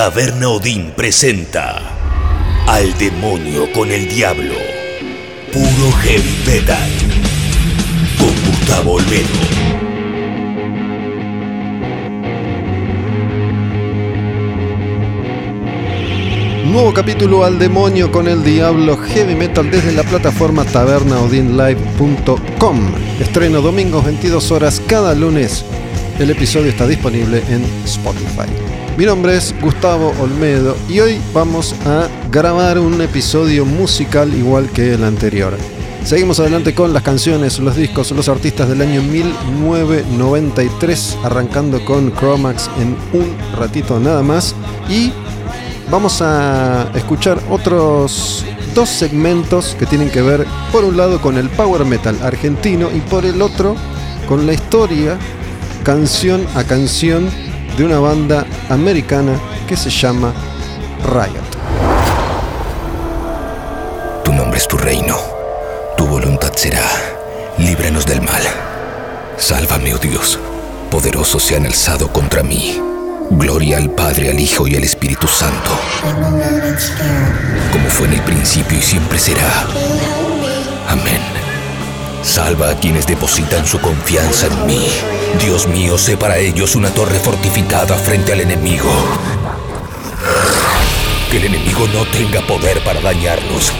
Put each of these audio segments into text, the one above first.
Taberna Odín presenta Al demonio con el diablo. Puro heavy metal. Con Gustavo Olmedo. Nuevo capítulo al demonio con el diablo heavy metal desde la plataforma tabernaodinlive.com. Estreno domingos 22 horas cada lunes. El episodio está disponible en Spotify. Mi nombre es Gustavo Olmedo y hoy vamos a grabar un episodio musical igual que el anterior. Seguimos adelante con las canciones, los discos, los artistas del año 1993, arrancando con Chromax en un ratito nada más. Y vamos a escuchar otros dos segmentos que tienen que ver, por un lado, con el power metal argentino y por el otro, con la historia, canción a canción, de una banda americana que se llama Riot. Tu nombre es tu reino, tu voluntad será. Líbranos del mal. Sálvame, oh Dios. Poderosos se han alzado contra mí. Gloria al Padre, al Hijo y al Espíritu Santo. Como fue en el principio y siempre será. Amén. Salva a quienes depositan su confianza en mí. Dios mío, sé para ellos una torre fortificada frente al enemigo. Que el enemigo no tenga poder para dañarlos.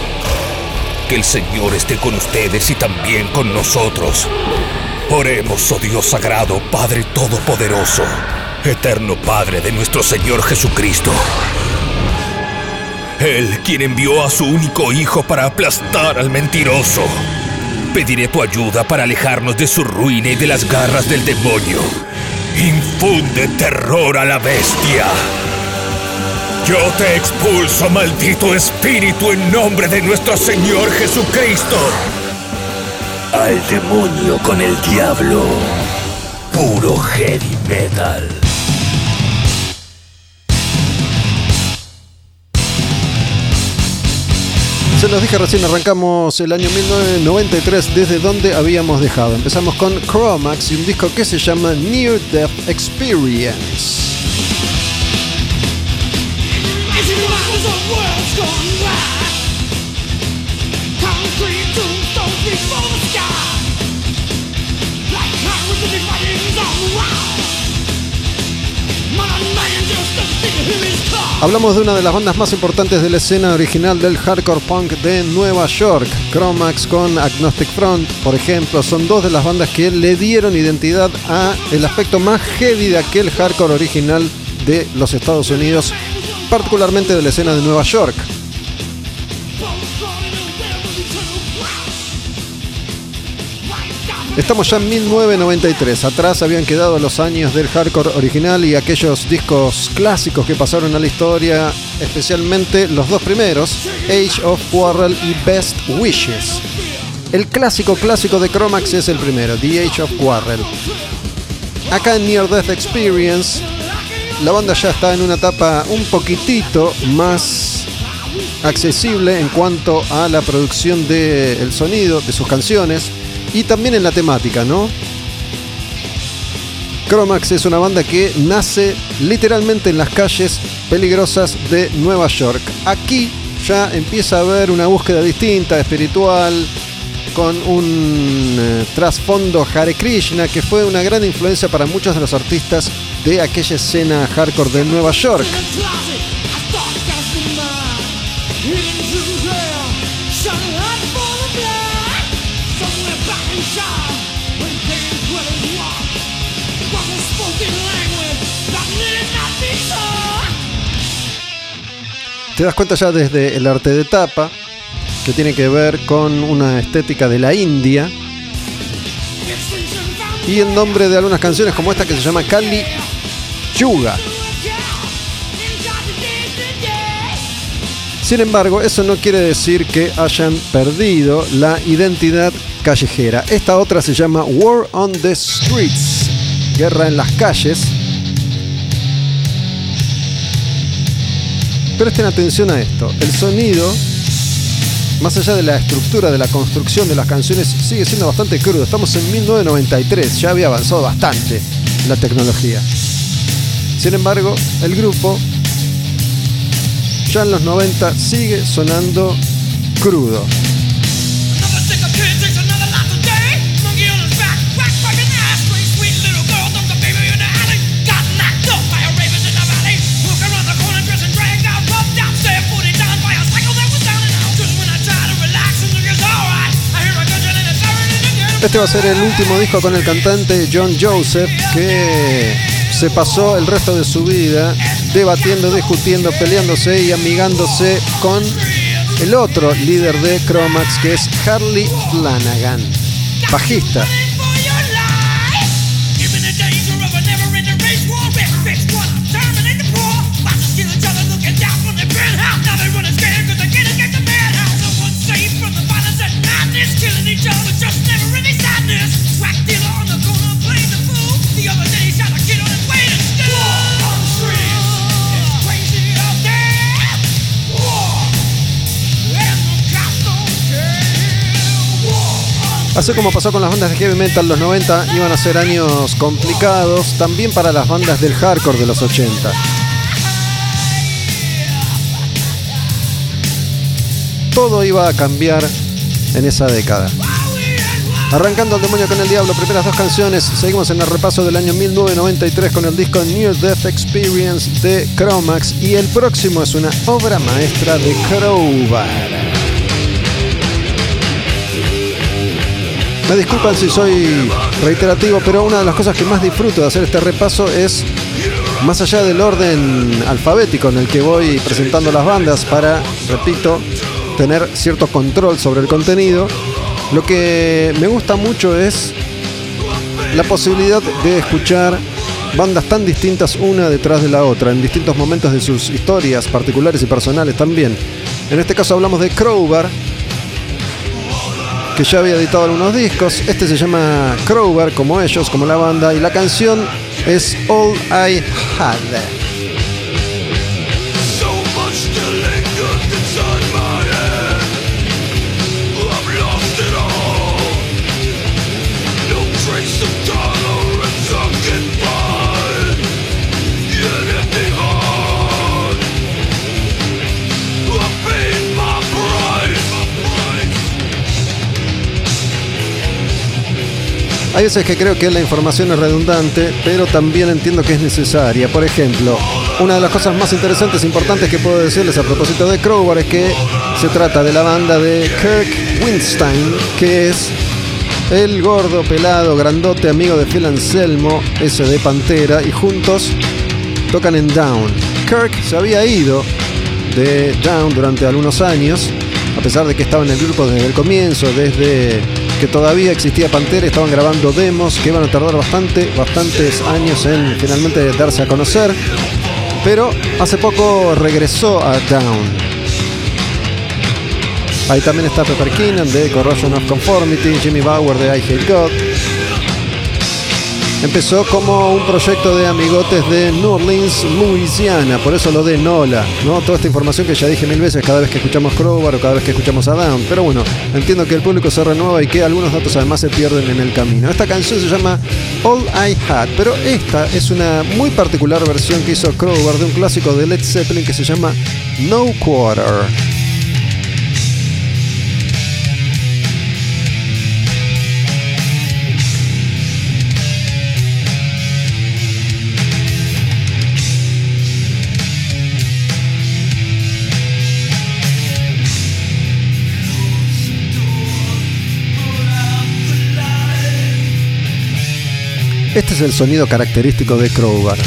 Que el Señor esté con ustedes y también con nosotros. Oremos, oh Dios sagrado, Padre Todopoderoso, eterno Padre de nuestro Señor Jesucristo. Él quien envió a su único Hijo para aplastar al mentiroso. Pediré tu ayuda para alejarnos de su ruina y de las garras del demonio. Infunde terror a la bestia. Yo te expulso, maldito espíritu, en nombre de nuestro Señor Jesucristo. Al demonio con el diablo. Puro heavy metal. Se los dije recién, arrancamos el año 1993 desde donde habíamos dejado. Empezamos con Chromax y un disco que se llama Near Death Experience. Hablamos de una de las bandas más importantes de la escena original del hardcore punk de Nueva York. Chromax con Agnostic Front, por ejemplo, son dos de las bandas que le dieron identidad a el aspecto más heavy de aquel hardcore original de los Estados Unidos, particularmente de la escena de Nueva York. Estamos ya en 1993. Atrás habían quedado los años del hardcore original y aquellos discos clásicos que pasaron a la historia, especialmente los dos primeros, Age of Quarrel y Best Wishes. El clásico clásico de Chromax es el primero, The Age of Quarrel. Acá en Near Death Experience, la banda ya está en una etapa un poquitito más accesible en cuanto a la producción del sonido de sus canciones y también en la temática, ¿no? Chromax es una banda que nace literalmente en las calles peligrosas de Nueva York. Aquí ya empieza a haber una búsqueda distinta, espiritual, con un eh, trasfondo Hare Krishna que fue una gran influencia para muchos de los artistas de aquella escena hardcore de Nueva York. Te das cuenta ya desde el arte de tapa, que tiene que ver con una estética de la India. Y en nombre de algunas canciones como esta que se llama Kali Yuga. Sin embargo, eso no quiere decir que hayan perdido la identidad callejera. Esta otra se llama War on the Streets, Guerra en las calles. Presten atención a esto. El sonido, más allá de la estructura de la construcción de las canciones, sigue siendo bastante crudo. Estamos en 1993, ya había avanzado bastante la tecnología. Sin embargo, el grupo ya en los 90 sigue sonando crudo. Este va a ser el último disco con el cantante John Joseph que se pasó el resto de su vida debatiendo, discutiendo, peleándose y amigándose con el otro líder de Chromax que es Harley Flanagan, bajista. Así como pasó con las bandas de heavy metal, los 90 iban a ser años complicados también para las bandas del hardcore de los 80. Todo iba a cambiar en esa década. Arrancando el demonio con el diablo, primeras dos canciones, seguimos en el repaso del año 1993 con el disco Near Death Experience de Chromax y el próximo es una obra maestra de Crowbar. Me disculpan si soy reiterativo, pero una de las cosas que más disfruto de hacer este repaso es, más allá del orden alfabético en el que voy presentando las bandas para, repito, tener cierto control sobre el contenido, lo que me gusta mucho es la posibilidad de escuchar bandas tan distintas una detrás de la otra, en distintos momentos de sus historias particulares y personales también. En este caso hablamos de Crowbar, que ya había editado algunos discos. Este se llama Crowbar, como ellos, como la banda, y la canción es All I Had. Hay veces que creo que la información es redundante, pero también entiendo que es necesaria. Por ejemplo, una de las cosas más interesantes e importantes que puedo decirles a propósito de Crowbar es que se trata de la banda de Kirk Winstein, que es el gordo, pelado, grandote amigo de Phil Anselmo, ese de Pantera, y juntos tocan en Down. Kirk se había ido de Down durante algunos años, a pesar de que estaba en el grupo desde el comienzo, desde que todavía existía Pantera, estaban grabando demos que iban a tardar bastante, bastantes años en finalmente darse a conocer. Pero hace poco regresó a Down. Ahí también está Pepper Keenan de Corrosion of Conformity, Jimmy Bauer de I Hate God, Empezó como un proyecto de amigotes de New Orleans, Louisiana, por eso lo de Nola, ¿no? Toda esta información que ya dije mil veces cada vez que escuchamos Crowbar o cada vez que escuchamos a Down. Pero bueno, entiendo que el público se renueva y que algunos datos además se pierden en el camino. Esta canción se llama All I Had, pero esta es una muy particular versión que hizo Crowbar de un clásico de Led Zeppelin que se llama No Quarter. Este es el sonido característico de Crowbar.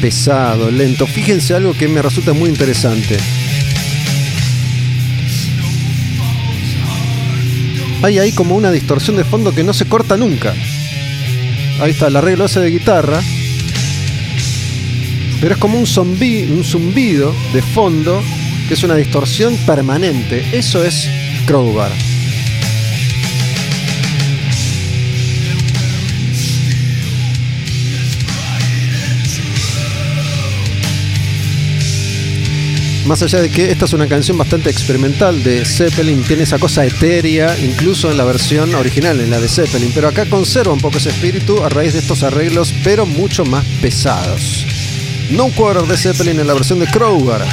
Pesado, lento. Fíjense algo que me resulta muy interesante. Hay ahí como una distorsión de fondo que no se corta nunca. Ahí está el arreglo ese de guitarra. Pero es como un, un zumbido de fondo que es una distorsión permanente. Eso es Crowbar. Más allá de que esta es una canción bastante experimental de Zeppelin, tiene esa cosa etérea, incluso en la versión original, en la de Zeppelin, pero acá conserva un poco ese espíritu a raíz de estos arreglos, pero mucho más pesados. No Quarter de Zeppelin en la versión de Crowbar.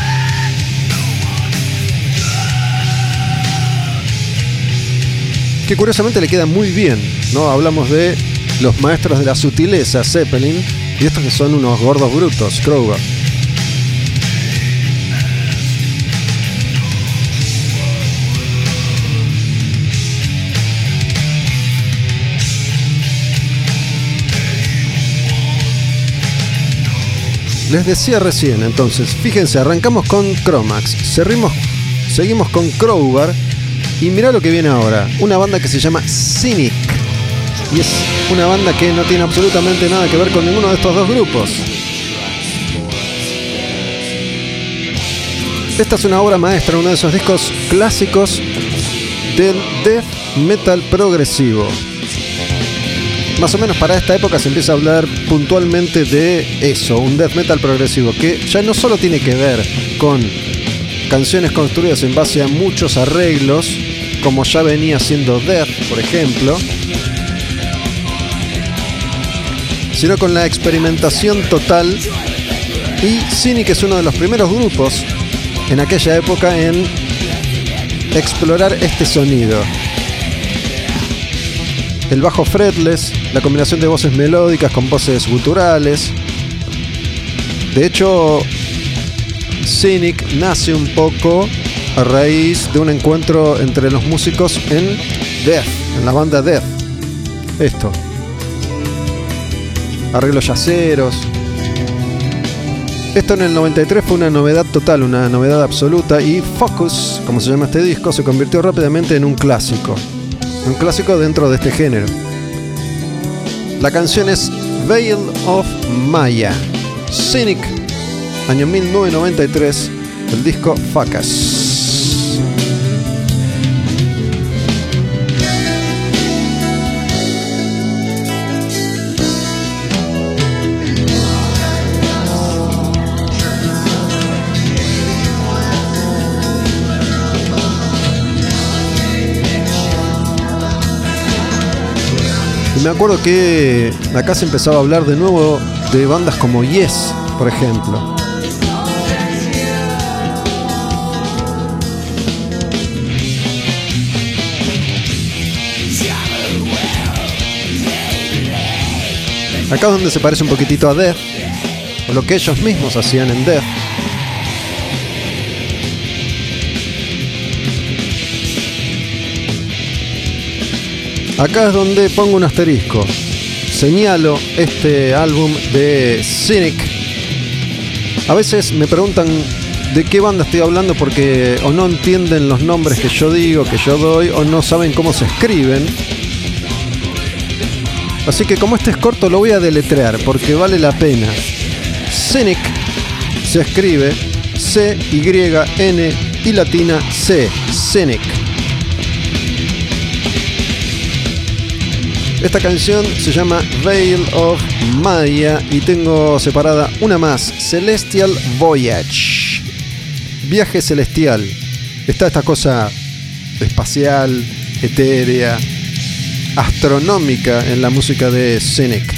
Curiosamente le queda muy bien, ¿no? Hablamos de los maestros de la sutileza, Zeppelin, y estos que son unos gordos brutos, Crowbar. Les decía recién, entonces, fíjense, arrancamos con cerrimos, seguimos con Crowbar y mirá lo que viene ahora, una banda que se llama Cynic. Y es una banda que no tiene absolutamente nada que ver con ninguno de estos dos grupos. Esta es una obra maestra, uno de esos discos clásicos del death metal progresivo más o menos para esta época se empieza a hablar puntualmente de eso, un death metal progresivo, que ya no solo tiene que ver con canciones construidas en base a muchos arreglos, como ya venía siendo Death, por ejemplo, sino con la experimentación total. Y Cynic es uno de los primeros grupos en aquella época en explorar este sonido el bajo fretless, la combinación de voces melódicas con voces guturales. De hecho, Cynic nace un poco a raíz de un encuentro entre los músicos en Death, en la banda Death. Esto. Arreglos yaceros. Esto en el 93 fue una novedad total, una novedad absoluta y Focus, como se llama este disco, se convirtió rápidamente en un clásico un clásico dentro de este género. La canción es Veil of Maya, Cynic, año 1993, el disco Facas. Me acuerdo que acá se empezaba a hablar de nuevo de bandas como Yes, por ejemplo. Acá es donde se parece un poquitito a Death, o lo que ellos mismos hacían en Death. Acá es donde pongo un asterisco. Señalo este álbum de Cynic. A veces me preguntan de qué banda estoy hablando porque o no entienden los nombres que yo digo, que yo doy, o no saben cómo se escriben. Así que como este es corto lo voy a deletrear porque vale la pena. Cynic se escribe C-Y-N y latina C. Cynic. Esta canción se llama Veil of Maya y tengo separada una más, Celestial Voyage. Viaje celestial. Está esta cosa espacial, etérea, astronómica en la música de Cynic.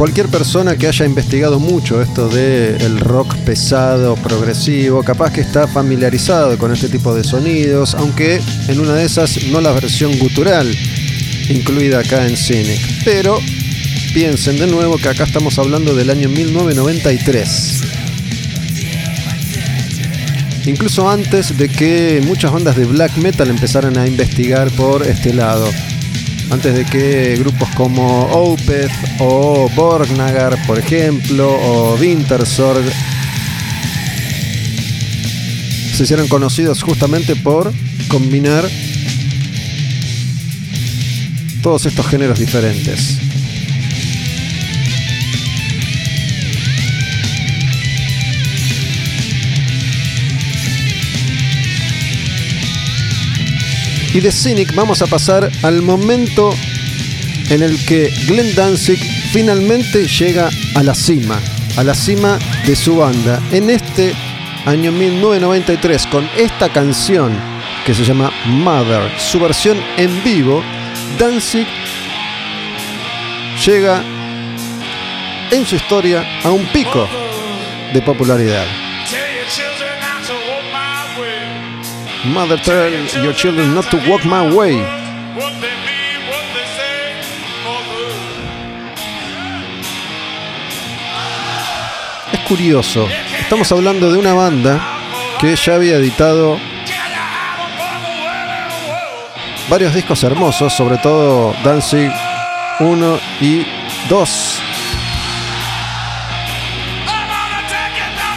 Cualquier persona que haya investigado mucho esto del rock pesado, progresivo, capaz que está familiarizado con este tipo de sonidos, aunque en una de esas no la versión gutural incluida acá en Cynic. Pero piensen de nuevo que acá estamos hablando del año 1993. Incluso antes de que muchas bandas de black metal empezaran a investigar por este lado antes de que grupos como Opeth o Borgnagar, por ejemplo, o Wintersorg se hicieron conocidos justamente por combinar todos estos géneros diferentes. Y de Cynic vamos a pasar al momento en el que Glenn Danzig finalmente llega a la cima, a la cima de su banda. En este año 1993, con esta canción que se llama Mother, su versión en vivo, Danzig llega en su historia a un pico de popularidad. Mother tell your children not to walk my way. Es curioso, estamos hablando de una banda que ya había editado varios discos hermosos, sobre todo Danzig 1 y 2.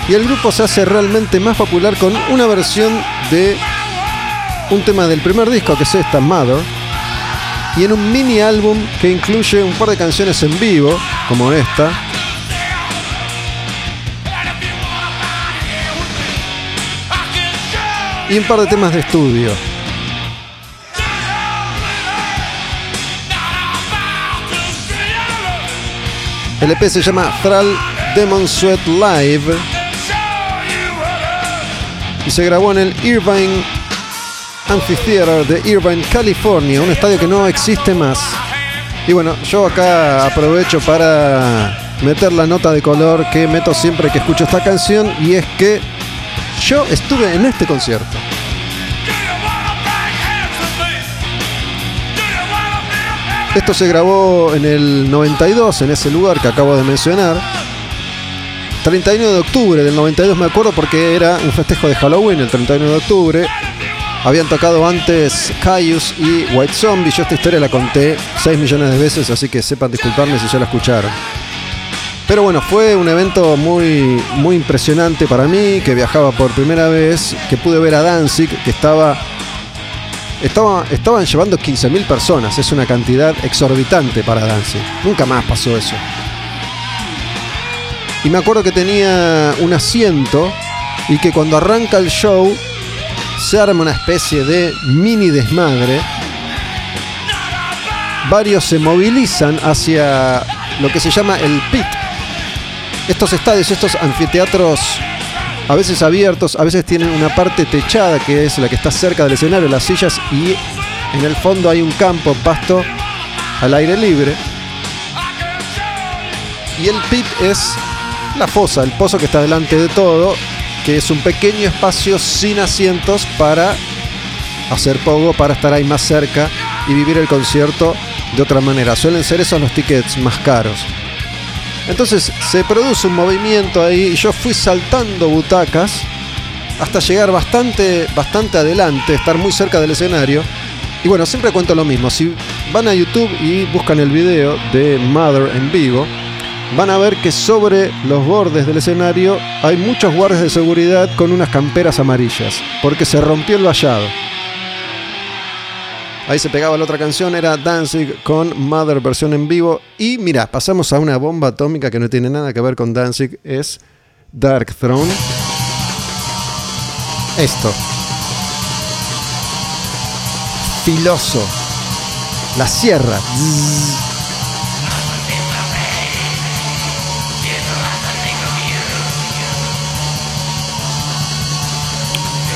Y el grupo se hace realmente más popular con una versión de un tema del primer disco, que es esta, Mother, y en un mini álbum que incluye un par de canciones en vivo, como esta. Y un par de temas de estudio. El EP se llama Thrall Demon Sweat Live y se grabó en el Irvine Amphitheater de Irvine, California, un estadio que no existe más. Y bueno, yo acá aprovecho para meter la nota de color que meto siempre que escucho esta canción y es que yo estuve en este concierto. Esto se grabó en el 92, en ese lugar que acabo de mencionar. 31 de octubre del 92 me acuerdo porque era un festejo de Halloween, el 31 de octubre. Habían tocado antes Caius y White Zombie. Yo esta historia la conté 6 millones de veces, así que sepan disculparme si ya la escucharon. Pero bueno, fue un evento muy, muy impresionante para mí, que viajaba por primera vez, que pude ver a Danzig, que estaba estaba, estaban llevando 15.000 personas, es una cantidad exorbitante para Danzig. Nunca más pasó eso. Y me acuerdo que tenía un asiento y que cuando arranca el show se arma una especie de mini desmadre. Varios se movilizan hacia lo que se llama el pit. Estos estadios, estos anfiteatros a veces abiertos, a veces tienen una parte techada que es la que está cerca del escenario, las sillas, y en el fondo hay un campo, pasto al aire libre. Y el pit es la fosa, el pozo que está delante de todo, que es un pequeño espacio sin asientos para hacer poco, para estar ahí más cerca y vivir el concierto de otra manera. Suelen ser esos los tickets más caros. Entonces se produce un movimiento ahí y yo fui saltando butacas hasta llegar bastante, bastante adelante, estar muy cerca del escenario. Y bueno, siempre cuento lo mismo. Si van a YouTube y buscan el video de Mother en vivo, van a ver que sobre los bordes del escenario hay muchos guardias de seguridad con unas camperas amarillas, porque se rompió el vallado. Ahí se pegaba la otra canción, era Danzig con Mother versión en vivo. Y mira, pasamos a una bomba atómica que no tiene nada que ver con Danzig, es Dark Throne. Esto. Filoso. La sierra.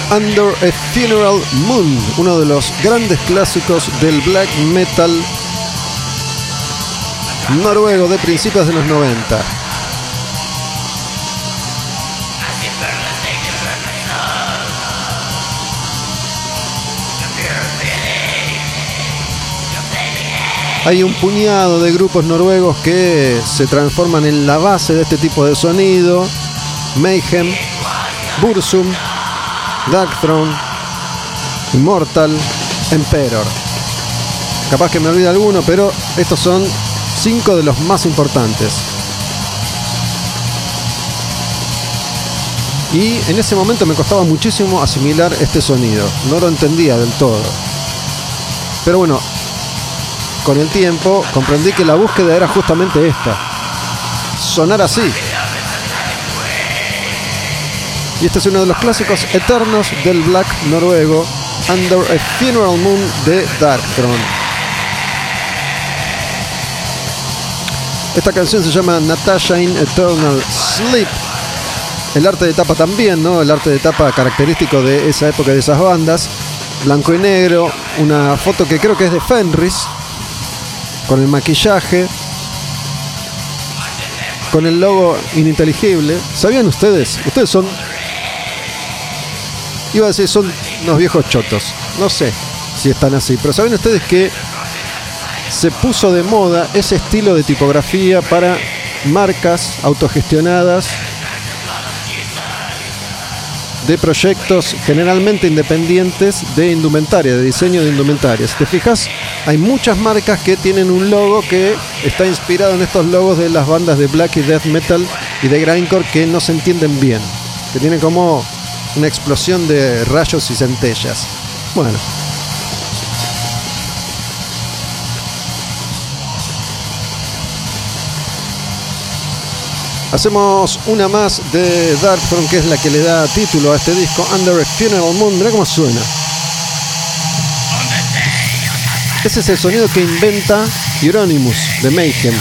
Under a Funeral Moon, uno de los grandes clásicos del black metal noruego de principios de los 90. Hay un puñado de grupos noruegos que se transforman en la base de este tipo de sonido. Mayhem, Bursum, Darkthrone, Immortal, Emperor. Capaz que me olvide alguno, pero estos son cinco de los más importantes. Y en ese momento me costaba muchísimo asimilar este sonido. No lo entendía del todo. Pero bueno, con el tiempo comprendí que la búsqueda era justamente esta. Sonar así. Y este es uno de los clásicos eternos del black noruego Under a Funeral Moon de Darkthrone. Esta canción se llama Natasha in Eternal Sleep. El arte de tapa también, ¿no? El arte de tapa característico de esa época de esas bandas. Blanco y negro, una foto que creo que es de Fenris, con el maquillaje, con el logo ininteligible. ¿Sabían ustedes? Ustedes son Iba a decir, son unos viejos chotos. No sé si están así, pero ¿saben ustedes que se puso de moda ese estilo de tipografía para marcas autogestionadas de proyectos generalmente independientes de indumentaria, de diseño de indumentaria. Si te fijas, hay muchas marcas que tienen un logo que está inspirado en estos logos de las bandas de black y death metal y de grindcore que no se entienden bien, que tienen como una explosión de rayos y centellas. Bueno. Hacemos una más de Darkthrone, que es la que le da título a este disco, Under a Funeral Moon. Mira cómo suena. Ese es el sonido que inventa Euronymous de Mayhem.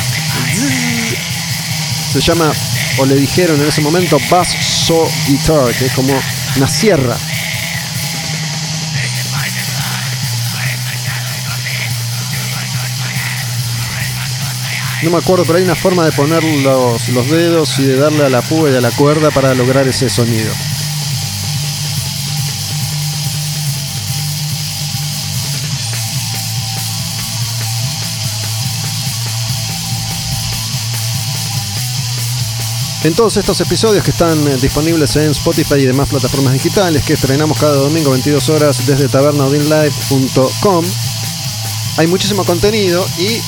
Se llama, o le dijeron en ese momento, Bass Saw Guitar, que es como una sierra. No me acuerdo, pero hay una forma de poner los, los dedos y de darle a la púa y a la cuerda para lograr ese sonido. En todos estos episodios que están eh, disponibles en Spotify y demás plataformas digitales que estrenamos cada domingo 22 horas desde tabernaudinlive.com, hay muchísimo contenido y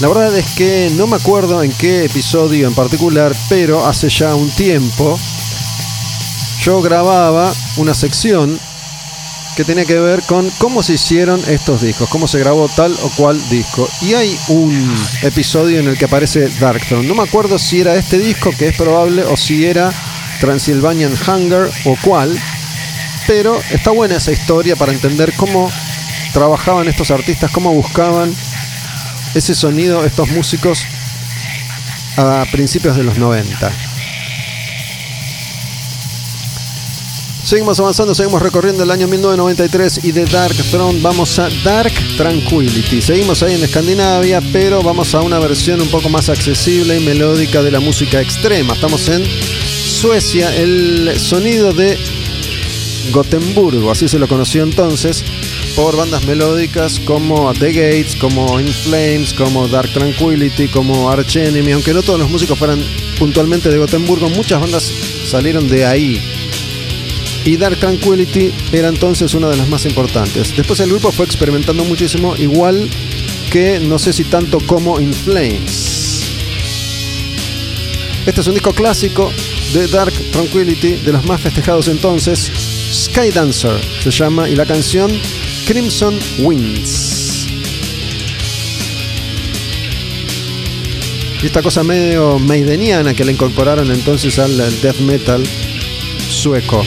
la verdad es que no me acuerdo en qué episodio en particular, pero hace ya un tiempo yo grababa una sección que tenía que ver con cómo se hicieron estos discos, cómo se grabó tal o cual disco. Y hay un episodio en el que aparece Darkthrone. No me acuerdo si era este disco, que es probable, o si era Transylvanian Hunger o cuál. Pero está buena esa historia para entender cómo trabajaban estos artistas, cómo buscaban ese sonido, estos músicos a principios de los 90. Seguimos avanzando, seguimos recorriendo el año 1993 y de Dark Throne vamos a Dark Tranquility. Seguimos ahí en Escandinavia, pero vamos a una versión un poco más accesible y melódica de la música extrema. Estamos en Suecia, el sonido de Gotemburgo, así se lo conoció entonces, por bandas melódicas como The Gates, como In Flames, como Dark Tranquility, como Arch Enemy, aunque no todos los músicos fueran puntualmente de Gotemburgo, muchas bandas salieron de ahí y Dark Tranquility era entonces una de las más importantes. Después el grupo fue experimentando muchísimo, igual que no sé si tanto como In Flames. Este es un disco clásico de Dark Tranquility, de los más festejados entonces. Sky Dancer se llama y la canción Crimson Winds. Y esta cosa medio maideniana que le incorporaron entonces al death metal sueco.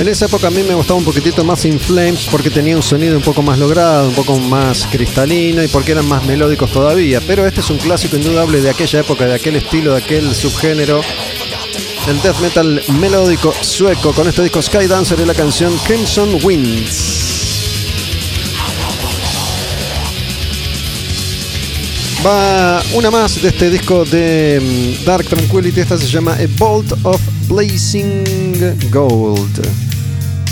En esa época a mí me gustaba un poquitito más In Flames porque tenía un sonido un poco más logrado, un poco más cristalino y porque eran más melódicos todavía. Pero este es un clásico indudable de aquella época, de aquel estilo, de aquel subgénero. El death metal melódico sueco con este disco Sky Dancer y la canción Crimson Winds. Va una más de este disco de mm, Dark Tranquility. Esta se llama A Bolt of Blazing Gold.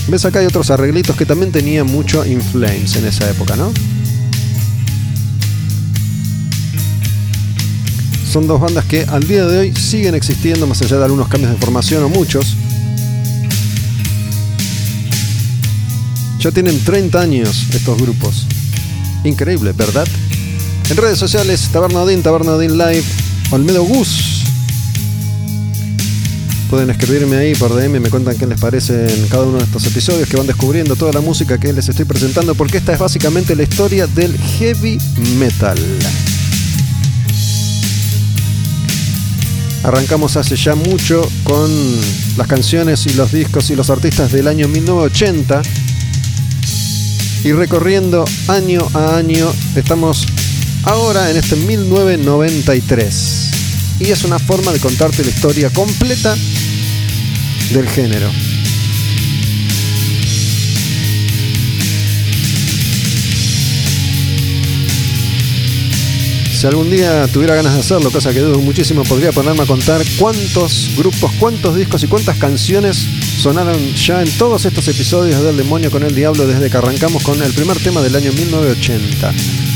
Ves acá hay otros arreglitos que también tenían mucho In Flames en esa época, ¿no? Son dos bandas que al día de hoy siguen existiendo, más allá de algunos cambios de formación o muchos. Ya tienen 30 años estos grupos. Increíble, ¿verdad? En redes sociales, Taberna Odin Live, Olmedo Gus. Pueden escribirme ahí por DM, me cuentan qué les parece en cada uno de estos episodios, que van descubriendo toda la música que les estoy presentando, porque esta es básicamente la historia del heavy metal. Arrancamos hace ya mucho con las canciones y los discos y los artistas del año 1980 y recorriendo año a año estamos ahora en este 1993. Y es una forma de contarte la historia completa del género. Si algún día tuviera ganas de hacerlo, cosa que dudo muchísimo, podría ponerme a contar cuántos grupos, cuántos discos y cuántas canciones sonaron ya en todos estos episodios del Demonio con el Diablo desde que arrancamos con el primer tema del año 1980.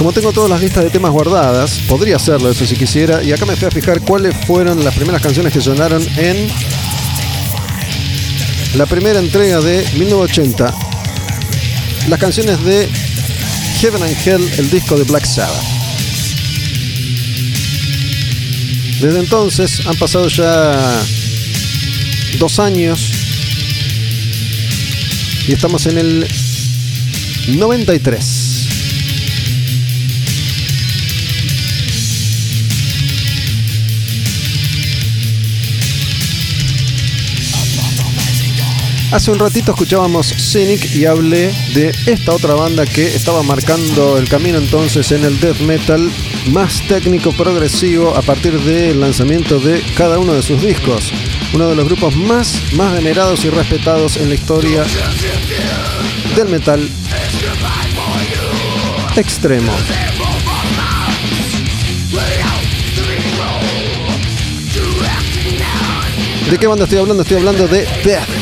Como tengo todas las listas de temas guardadas, podría hacerlo eso si quisiera. Y acá me fui a fijar cuáles fueron las primeras canciones que sonaron en la primera entrega de 1980. Las canciones de Heaven and Hell, el disco de Black Sabbath. Desde entonces han pasado ya dos años y estamos en el 93. Hace un ratito escuchábamos Cynic y hablé de esta otra banda que estaba marcando el camino entonces en el death metal más técnico progresivo a partir del lanzamiento de cada uno de sus discos. Uno de los grupos más, más venerados y respetados en la historia del metal extremo. ¿De qué banda estoy hablando? Estoy hablando de Death.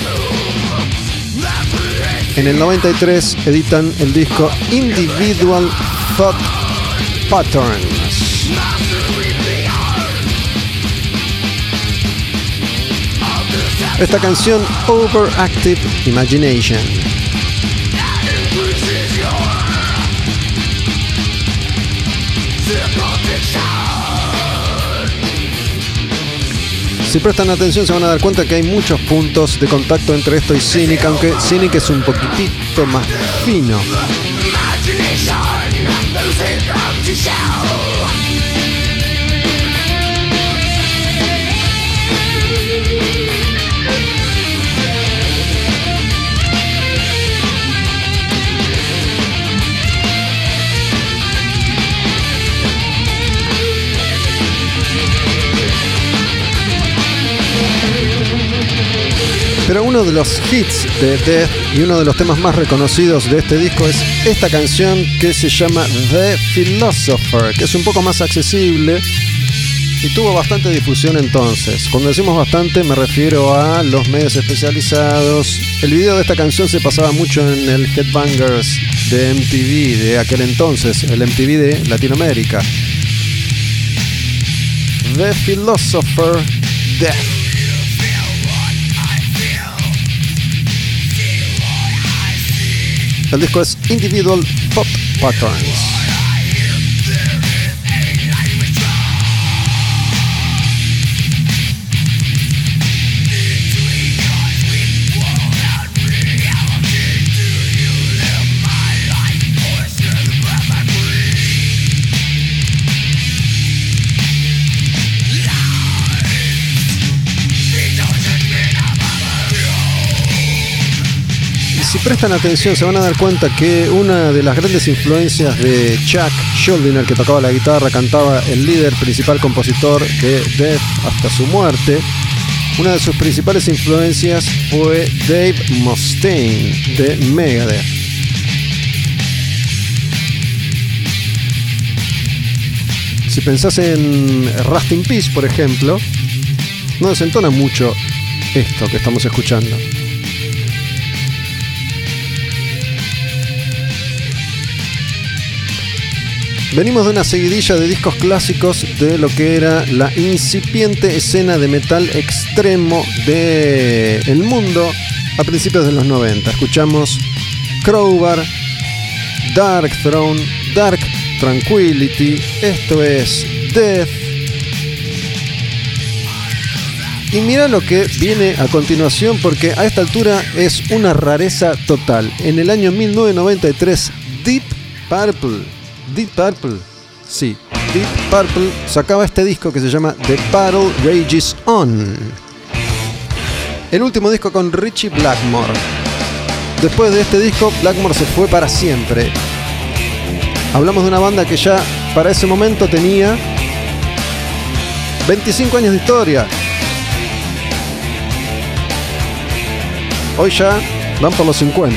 En el 93 editan el disco Individual Thought Patterns. Esta canción Overactive Imagination. Si prestan atención se van a dar cuenta que hay muchos puntos de contacto entre esto y Cynic, aunque Cynic es un poquitito más fino. Pero uno de los hits de Death y uno de los temas más reconocidos de este disco es esta canción que se llama The Philosopher, que es un poco más accesible y tuvo bastante difusión entonces. Cuando decimos bastante me refiero a los medios especializados. El video de esta canción se pasaba mucho en el Headbangers de MTV de aquel entonces, el MTV de Latinoamérica. The Philosopher Death. El disco es Individual Pop Patterns. Si prestan atención se van a dar cuenta que una de las grandes influencias de Chuck Schuldiner, que tocaba la guitarra, cantaba el líder principal compositor de Death hasta su muerte, Una de sus principales influencias fue Dave Mustaine de Megadeth. Si pensás en Rust in Peace, por ejemplo, no desentona mucho esto que estamos escuchando. Venimos de una seguidilla de discos clásicos de lo que era la incipiente escena de metal extremo del el mundo a principios de los 90. Escuchamos Crowbar, Dark Throne, Dark Tranquility, esto es Death. Y mira lo que viene a continuación porque a esta altura es una rareza total. En el año 1993, Deep Purple Deep Purple, sí, Deep Purple sacaba este disco que se llama The Battle Rages On. El último disco con Richie Blackmore. Después de este disco, Blackmore se fue para siempre. Hablamos de una banda que ya para ese momento tenía 25 años de historia. Hoy ya van por los 50.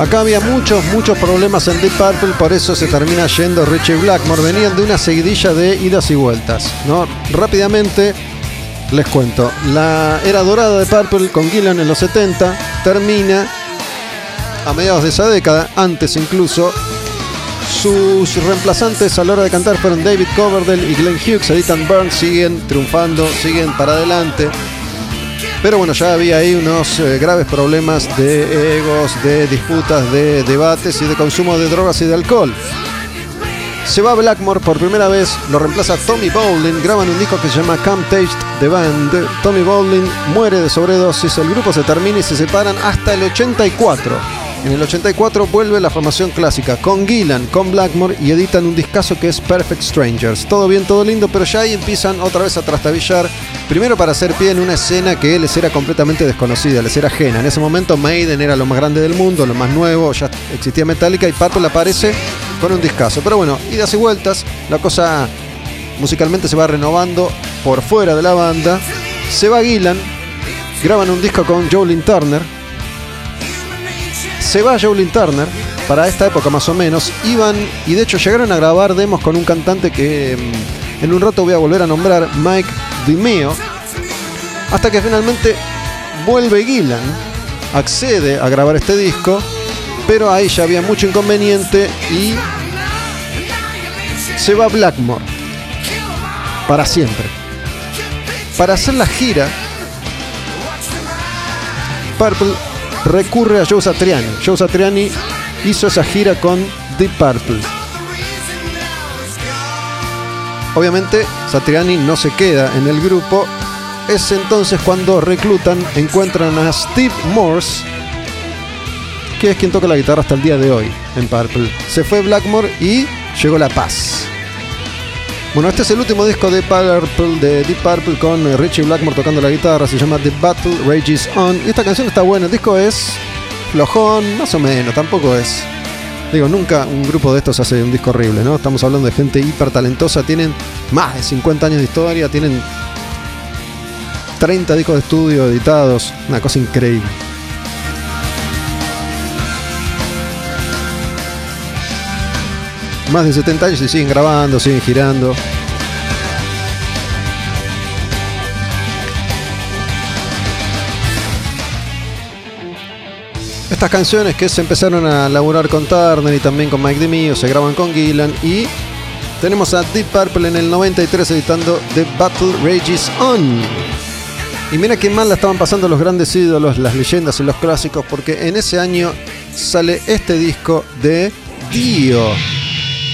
Acá había muchos, muchos problemas en Deep Purple, por eso se termina yendo Richie Blackmore. Venían de una seguidilla de idas y vueltas. ¿no? Rápidamente les cuento. La era dorada de Purple con Gillan en los 70 termina a mediados de esa década, antes incluso. Sus reemplazantes a la hora de cantar fueron David Coverdale y Glenn Hughes. Editan Burns siguen triunfando, siguen para adelante. Pero bueno, ya había ahí unos eh, graves problemas de egos, de disputas, de debates y de consumo de drogas y de alcohol. Se va Blackmore por primera vez, lo reemplaza Tommy Bowling, graban un disco que se llama Come Taste the Band. Tommy Bowling muere de sobredosis, el grupo se termina y se separan hasta el 84. En el 84 vuelve la formación clásica con Gillan, con Blackmore y editan un discazo que es Perfect Strangers. Todo bien, todo lindo, pero ya ahí empiezan otra vez a trastabillar. Primero para hacer pie en una escena que les era completamente desconocida, les era ajena. En ese momento Maiden era lo más grande del mundo, lo más nuevo, ya existía Metallica y Purple aparece con un discazo. Pero bueno, idas y vueltas, la cosa musicalmente se va renovando por fuera de la banda. Se va Gillan, graban un disco con Jolin Turner se va Jolin Turner, para esta época más o menos, iban y de hecho llegaron a grabar demos con un cantante que mm, en un rato voy a volver a nombrar, Mike Hasta que finalmente vuelve Gillan, accede a grabar este disco, pero ahí ya había mucho inconveniente y se va Blackmore para siempre. Para hacer la gira, Purple recurre a Joe Satriani. Joe Satriani hizo esa gira con Deep Purple. Obviamente Satriani no se queda en el grupo. Es entonces cuando reclutan, encuentran a Steve Morse, que es quien toca la guitarra hasta el día de hoy en Purple. Se fue Blackmore y llegó la paz. Bueno, este es el último disco de Purple, de Deep Purple con Richie Blackmore tocando la guitarra, se llama The Battle Rages On. Y esta canción está buena, el disco es flojón, más o menos, tampoco es. Digo, nunca un grupo de estos hace un disco horrible, ¿no? Estamos hablando de gente hiper talentosa, tienen más de 50 años de historia, tienen 30 discos de estudio editados, una cosa increíble. más de 70 años y siguen grabando, siguen girando. Estas canciones que se empezaron a laburar con Turner y también con Mike DeMio se graban con Gillan y tenemos a Deep Purple en el 93 editando The Battle Rages On. Y mira qué mal la estaban pasando los grandes ídolos, las leyendas y los clásicos, porque en ese año sale este disco de Dio.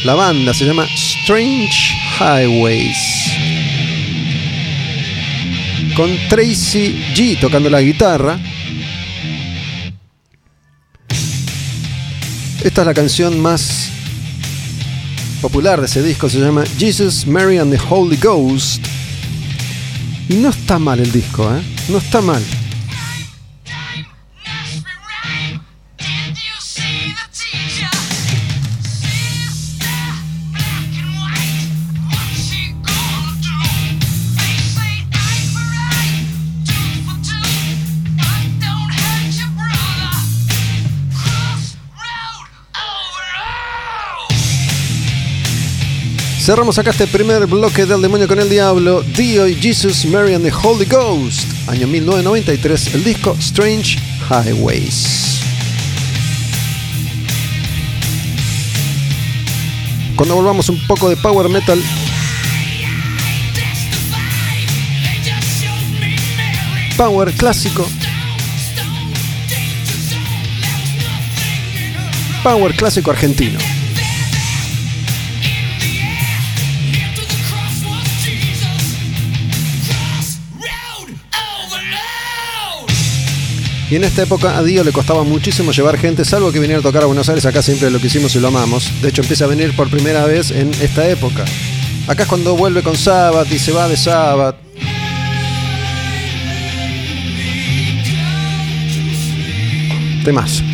La banda se llama Strange Highways. Con Tracy G tocando la guitarra. Esta es la canción más popular de ese disco, se llama Jesus, Mary and the Holy Ghost. Y no está mal el disco, ¿eh? No está mal. Cerramos acá este primer bloque del demonio con el diablo, Dio y Jesus, Mary and the Holy Ghost, año 1993, el disco Strange Highways. Cuando volvamos un poco de power metal, power clásico, power clásico argentino. Y en esta época a Dio le costaba muchísimo llevar gente, salvo que viniera a tocar a Buenos Aires, acá siempre lo que hicimos y lo amamos. De hecho empieza a venir por primera vez en esta época. Acá es cuando vuelve con Sabbath y se va de Sabbath. Temas.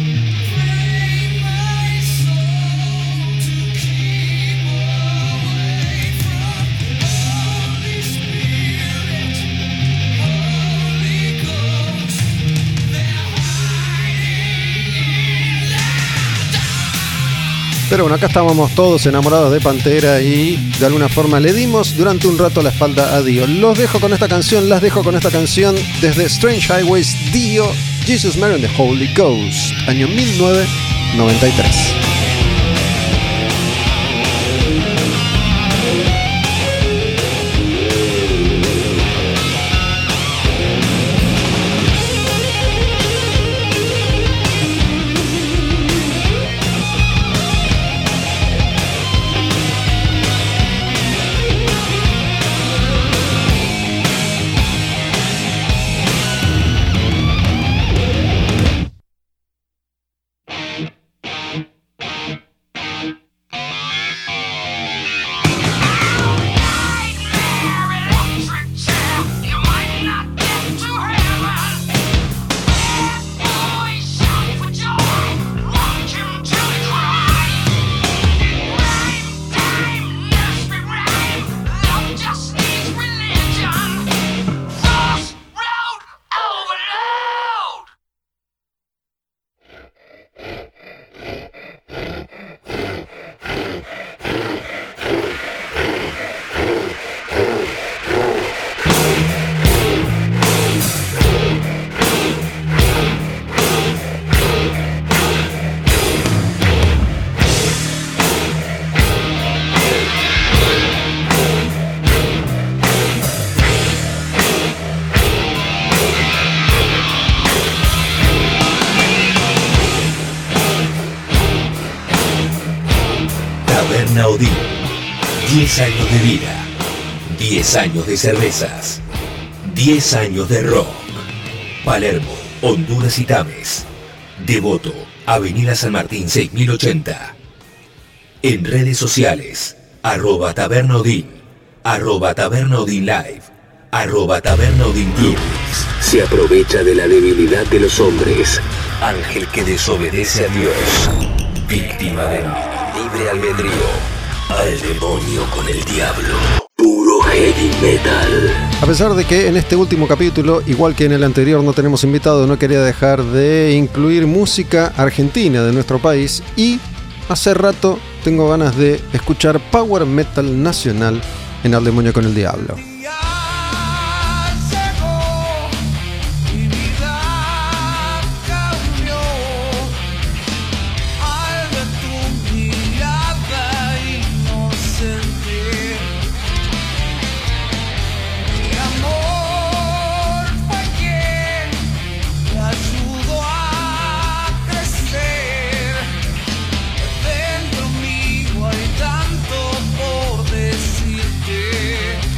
Pero bueno, acá estábamos todos enamorados de Pantera y de alguna forma le dimos durante un rato la espalda a Dio. Los dejo con esta canción, las dejo con esta canción desde Strange Highways, Dio, Jesus Mary and the Holy Ghost, año 1993. 10 años de cervezas. 10 años de rock. Palermo, Honduras y Tames. Devoto, Avenida San Martín 6080. En redes sociales, arroba tabernaudín, arroba tabernaudín live, arroba tabernaudín club. Se aprovecha de la debilidad de los hombres. Ángel que desobedece a Dios. Víctima del libre albedrío. Al demonio con el diablo. Puro heavy metal. A pesar de que en este último capítulo, igual que en el anterior, no tenemos invitado, no quería dejar de incluir música argentina de nuestro país y hace rato tengo ganas de escuchar power metal nacional en Al demonio con el diablo.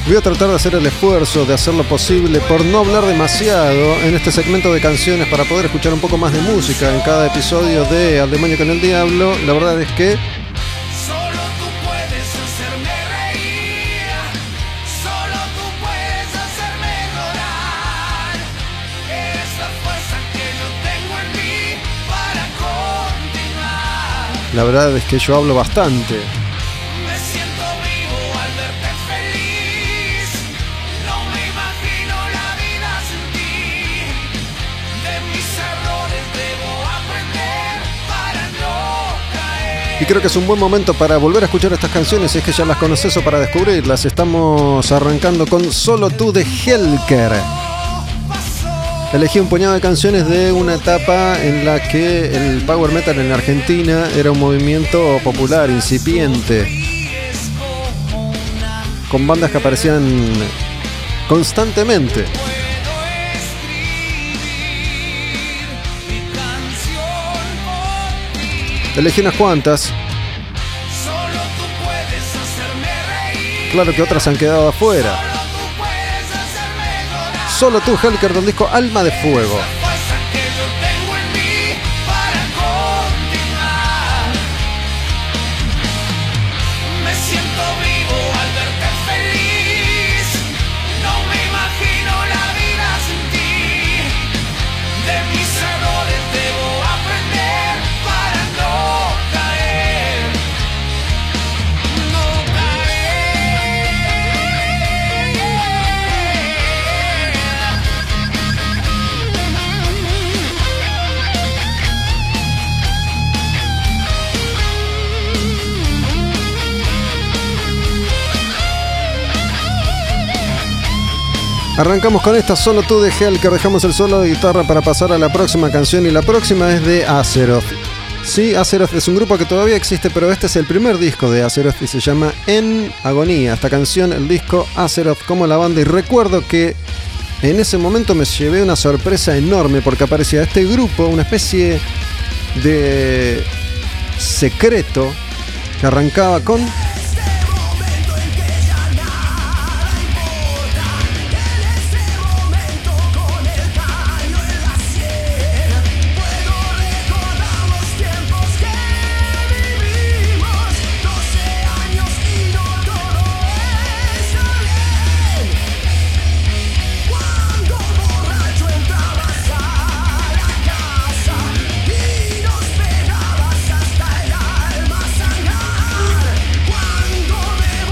Voy a tratar de hacer el esfuerzo de hacer lo posible por no hablar demasiado en este segmento de canciones para poder escuchar un poco más de música en cada episodio de Al demonio con el diablo. La verdad es que la verdad es que yo hablo bastante. Y creo que es un buen momento para volver a escuchar estas canciones, si es que ya las conoces o para descubrirlas. Estamos arrancando con Solo tú de Helker. Elegí un puñado de canciones de una etapa en la que el power metal en Argentina era un movimiento popular, incipiente, con bandas que aparecían constantemente. Elegí unas cuantas, claro que otras han quedado afuera. Solo tú, Helker, del disco Alma de Fuego. Arrancamos con esta solo tú de Helker, dejamos el solo de guitarra para pasar a la próxima canción y la próxima es de Azeroth. Sí, Azeroth es un grupo que todavía existe, pero este es el primer disco de Azeroth y se llama En Agonía. Esta canción, el disco Azeroth como la banda y recuerdo que en ese momento me llevé una sorpresa enorme porque aparecía este grupo, una especie de secreto que arrancaba con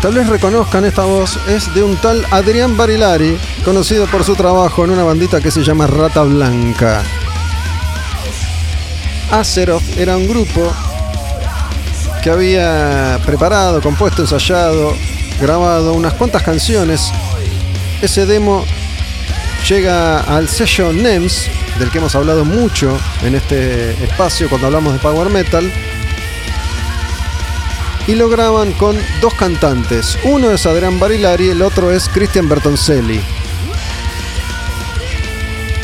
Tal vez reconozcan esta voz, es de un tal Adrián Barilari, conocido por su trabajo en una bandita que se llama Rata Blanca. Azeroth era un grupo que había preparado, compuesto, ensayado, grabado unas cuantas canciones. Ese demo llega al sello NEMS, del que hemos hablado mucho en este espacio cuando hablamos de Power Metal y lo graban con dos cantantes. Uno es Adrián Barilari, el otro es Cristian Bertoncelli.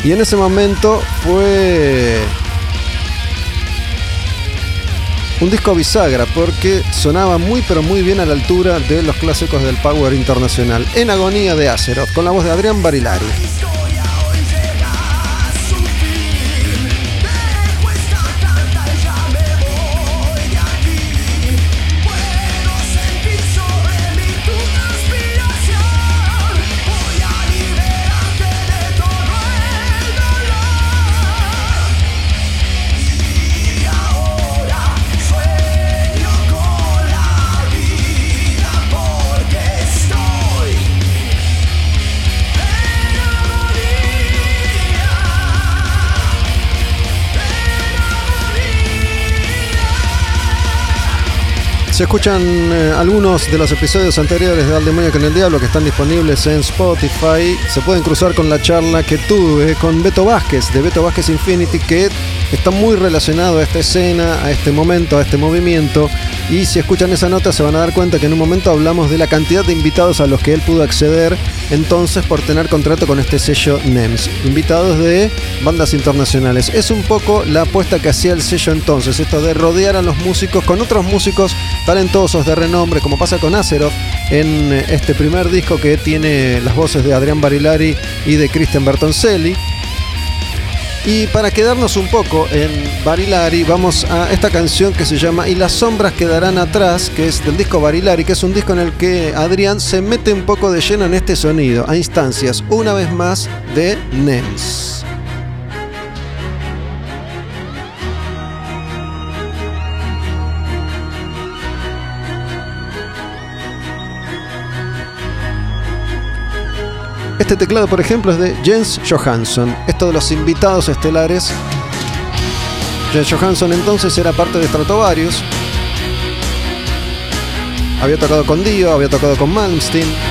Y en ese momento fue un disco bisagra porque sonaba muy pero muy bien a la altura de los clásicos del Power Internacional. En agonía de Azeroth, con la voz de Adrián Barilari. Se escuchan eh, algunos de los episodios anteriores de Al Demonio con el Diablo que están disponibles en Spotify. Se pueden cruzar con la charla que tuve con Beto Vázquez de Beto Vázquez Infinity que está muy relacionado a esta escena, a este momento, a este movimiento. Y si escuchan esa nota se van a dar cuenta que en un momento hablamos de la cantidad de invitados a los que él pudo acceder entonces por tener contrato con este sello NEMS. Invitados de bandas internacionales. Es un poco la apuesta que hacía el sello entonces, esto de rodear a los músicos con otros músicos talentosos de renombre, como pasa con Azeroth en este primer disco que tiene las voces de Adrián Barilari y de Christian Bertoncelli. Y para quedarnos un poco en Barilari, vamos a esta canción que se llama Y las sombras quedarán atrás, que es del disco Barilari, que es un disco en el que Adrián se mete un poco de lleno en este sonido, a instancias, una vez más, de NEMS. Este teclado, por ejemplo, es de Jens Johansson. Esto de los invitados estelares. Jens Johansson entonces era parte de Stratovarius. Había tocado con Dio, había tocado con Malmsteen.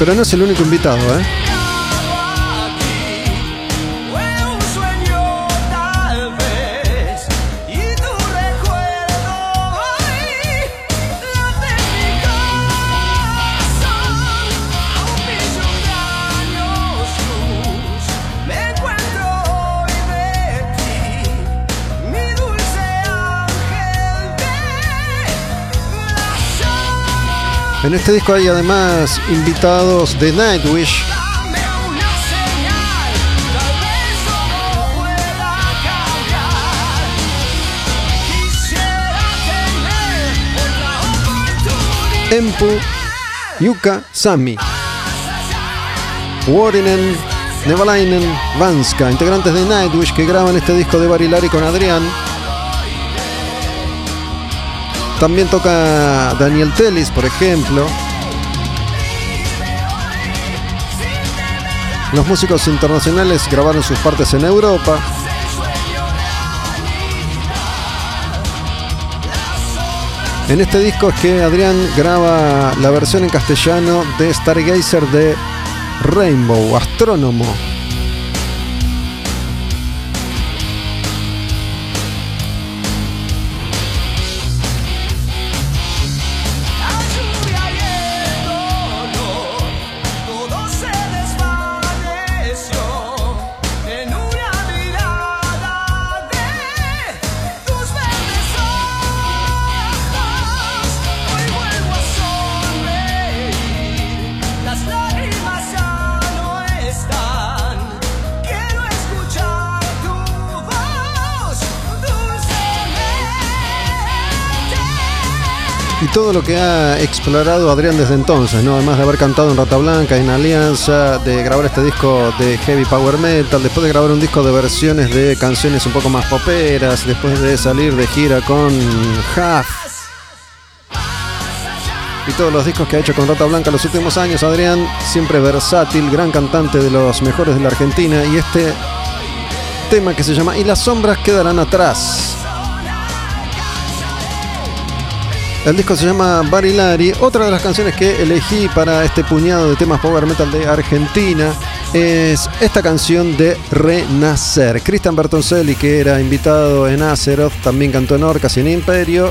Pero no es el único invitado, ¿eh? En este disco hay además invitados de Nightwish. Empu, Yuka, Sami, Warinen, Nevalainen, Vanska, integrantes de Nightwish que graban este disco de Barilari con Adrián. También toca Daniel Tellis, por ejemplo. Los músicos internacionales grabaron sus partes en Europa. En este disco es que Adrián graba la versión en castellano de Stargazer de Rainbow, Astrónomo. Todo lo que ha explorado Adrián desde entonces, ¿no? Además de haber cantado en Rata Blanca, en Alianza, de grabar este disco de heavy power metal, después de grabar un disco de versiones de canciones un poco más poperas, después de salir de gira con Half. Y todos los discos que ha hecho con Rata Blanca los últimos años, Adrián, siempre versátil, gran cantante de los mejores de la Argentina. Y este tema que se llama Y las sombras quedarán atrás. El disco se llama Barilari. Otra de las canciones que elegí para este puñado de temas power metal de Argentina es esta canción de Renacer. Cristian Bertoncelli, que era invitado en Azeroth, también cantó en Orcas y en Imperio.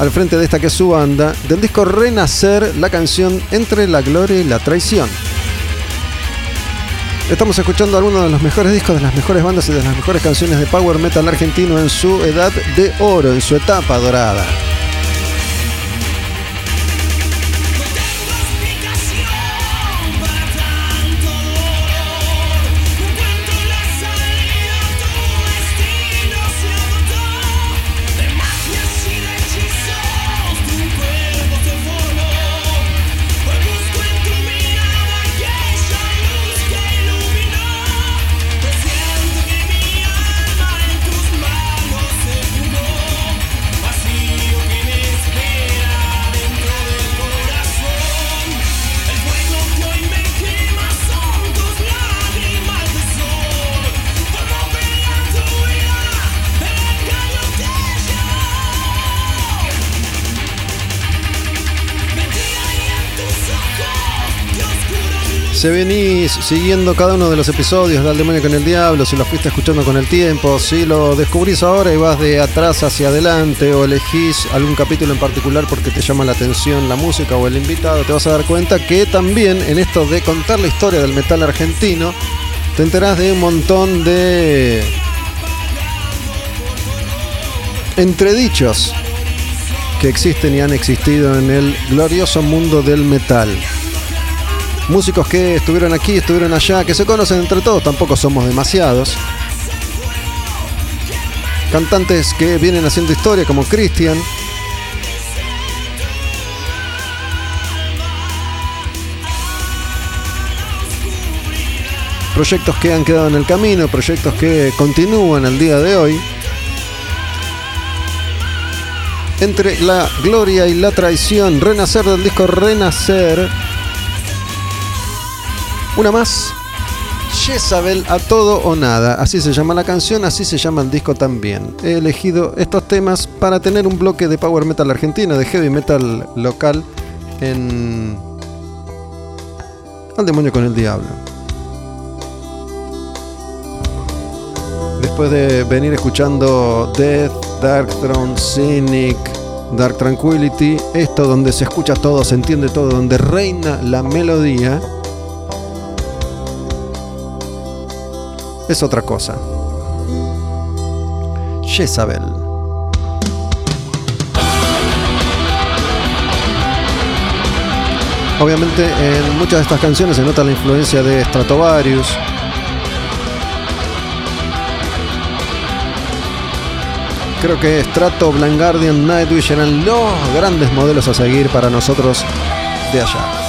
Al frente de esta que es su banda, del disco Renacer, la canción Entre la Gloria y la Traición. Estamos escuchando algunos de los mejores discos de las mejores bandas y de las mejores canciones de power metal argentino en su edad de oro, en su etapa dorada. Si venís siguiendo cada uno de los episodios de Al Demonio con el Diablo, si lo fuiste escuchando con el tiempo, si lo descubrís ahora y vas de atrás hacia adelante o elegís algún capítulo en particular porque te llama la atención la música o el invitado, te vas a dar cuenta que también en esto de contar la historia del metal argentino, te enterás de un montón de entredichos que existen y han existido en el glorioso mundo del metal. Músicos que estuvieron aquí, estuvieron allá, que se conocen entre todos, tampoco somos demasiados. Cantantes que vienen haciendo historia como Christian. Proyectos que han quedado en el camino, proyectos que continúan al día de hoy. Entre la gloria y la traición, renacer del disco Renacer una más. Jezabel a todo o nada. Así se llama la canción, así se llama el disco también. He elegido estos temas para tener un bloque de power metal argentino, de heavy metal local en Al demonio con el diablo. Después de venir escuchando Death, Dark Throne, Cynic, Dark Tranquility, esto donde se escucha todo, se entiende todo, donde reina la melodía. Es otra cosa. Jezabel. Obviamente en muchas de estas canciones se nota la influencia de Stratovarius. Creo que Strato, Blind Nightwish eran los grandes modelos a seguir para nosotros de allá.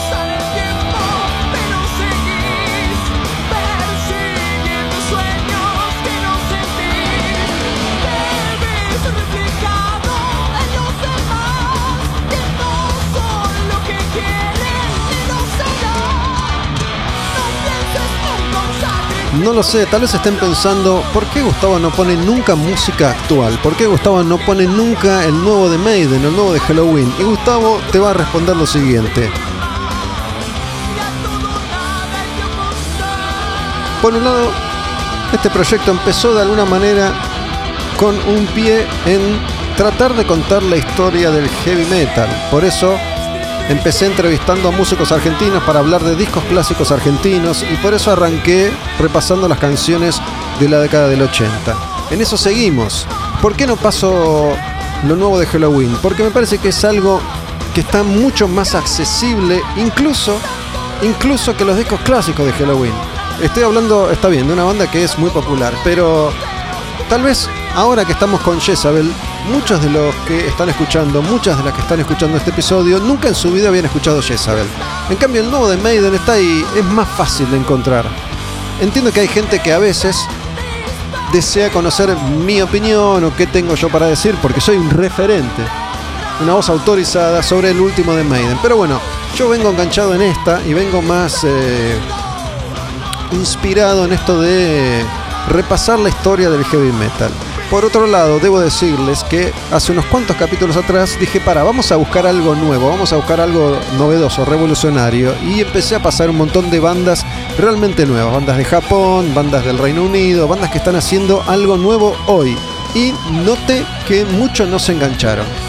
No lo sé, tal vez estén pensando, ¿por qué Gustavo no pone nunca música actual? ¿Por qué Gustavo no pone nunca el nuevo de Maiden, el nuevo de Halloween? Y Gustavo te va a responder lo siguiente. Por un lado, este proyecto empezó de alguna manera con un pie en tratar de contar la historia del heavy metal. Por eso empecé entrevistando a músicos argentinos para hablar de discos clásicos argentinos y por eso arranqué repasando las canciones de la década del 80. En eso seguimos. ¿Por qué no paso lo nuevo de Halloween? Porque me parece que es algo que está mucho más accesible, incluso, incluso que los discos clásicos de Halloween. Estoy hablando, está bien, de una banda que es muy popular, pero tal vez ahora que estamos con Jezabel, muchos de los que están escuchando, muchas de las que están escuchando este episodio, nunca en su vida habían escuchado Jezabel. En cambio, el nuevo de Maiden está ahí, es más fácil de encontrar. Entiendo que hay gente que a veces desea conocer mi opinión o qué tengo yo para decir, porque soy un referente, una voz autorizada sobre el último de Maiden. Pero bueno, yo vengo enganchado en esta y vengo más eh, inspirado en esto de repasar la historia del heavy metal. Por otro lado, debo decirles que hace unos cuantos capítulos atrás dije, para, vamos a buscar algo nuevo, vamos a buscar algo novedoso, revolucionario. Y empecé a pasar un montón de bandas realmente nuevas, bandas de Japón, bandas del Reino Unido, bandas que están haciendo algo nuevo hoy. Y noté que muchos no se engancharon.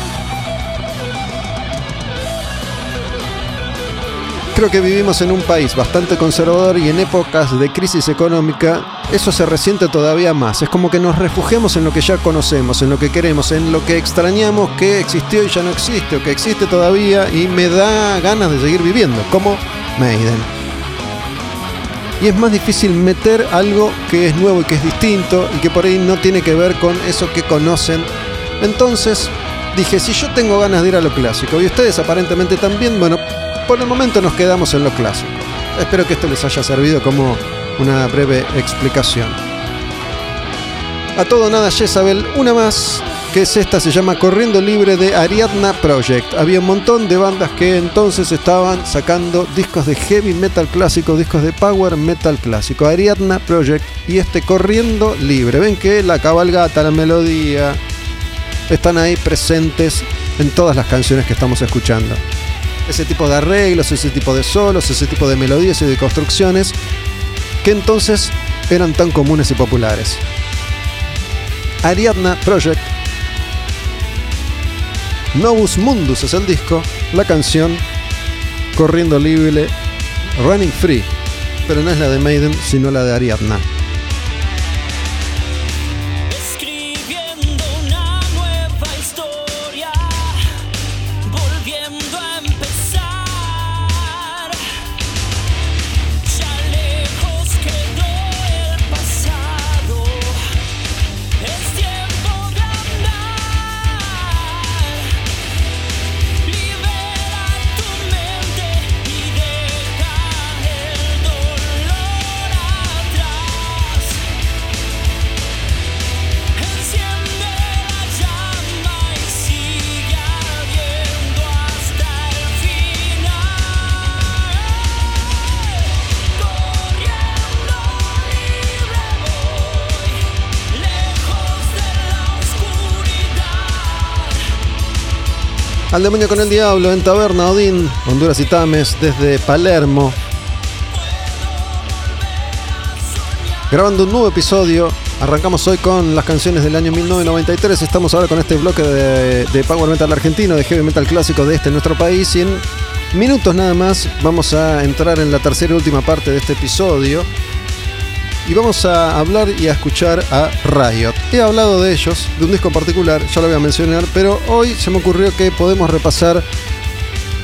Creo que vivimos en un país bastante conservador y en épocas de crisis económica eso se resiente todavía más. Es como que nos refugiamos en lo que ya conocemos, en lo que queremos, en lo que extrañamos que existió y ya no existe, o que existe todavía y me da ganas de seguir viviendo, como Maiden. Y es más difícil meter algo que es nuevo y que es distinto y que por ahí no tiene que ver con eso que conocen. Entonces dije, si yo tengo ganas de ir a lo clásico y ustedes aparentemente también, bueno, por el momento nos quedamos en lo clásico. Espero que esto les haya servido como una breve explicación. A todo nada Jezabel, una más, que es esta, se llama Corriendo Libre de Ariadna Project. Había un montón de bandas que entonces estaban sacando discos de heavy metal clásico, discos de power metal clásico. Ariadna Project y este Corriendo Libre. Ven que la cabalgata, la melodía, están ahí presentes en todas las canciones que estamos escuchando. Ese tipo de arreglos, ese tipo de solos, ese tipo de melodías y de construcciones que entonces eran tan comunes y populares. Ariadna Project. Novus Mundus es el disco, la canción Corriendo Libre, Running Free, pero no es la de Maiden, sino la de Ariadna. Al demonio con el diablo en Taberna Odín, Honduras y Tames, desde Palermo. Grabando un nuevo episodio. Arrancamos hoy con las canciones del año 1993. Estamos ahora con este bloque de, de Power Metal argentino, de Heavy Metal clásico de este nuestro país. Y en minutos nada más vamos a entrar en la tercera y última parte de este episodio. Y vamos a hablar y a escuchar a Riot. He hablado de ellos, de un disco particular, ya lo voy a mencionar, pero hoy se me ocurrió que podemos repasar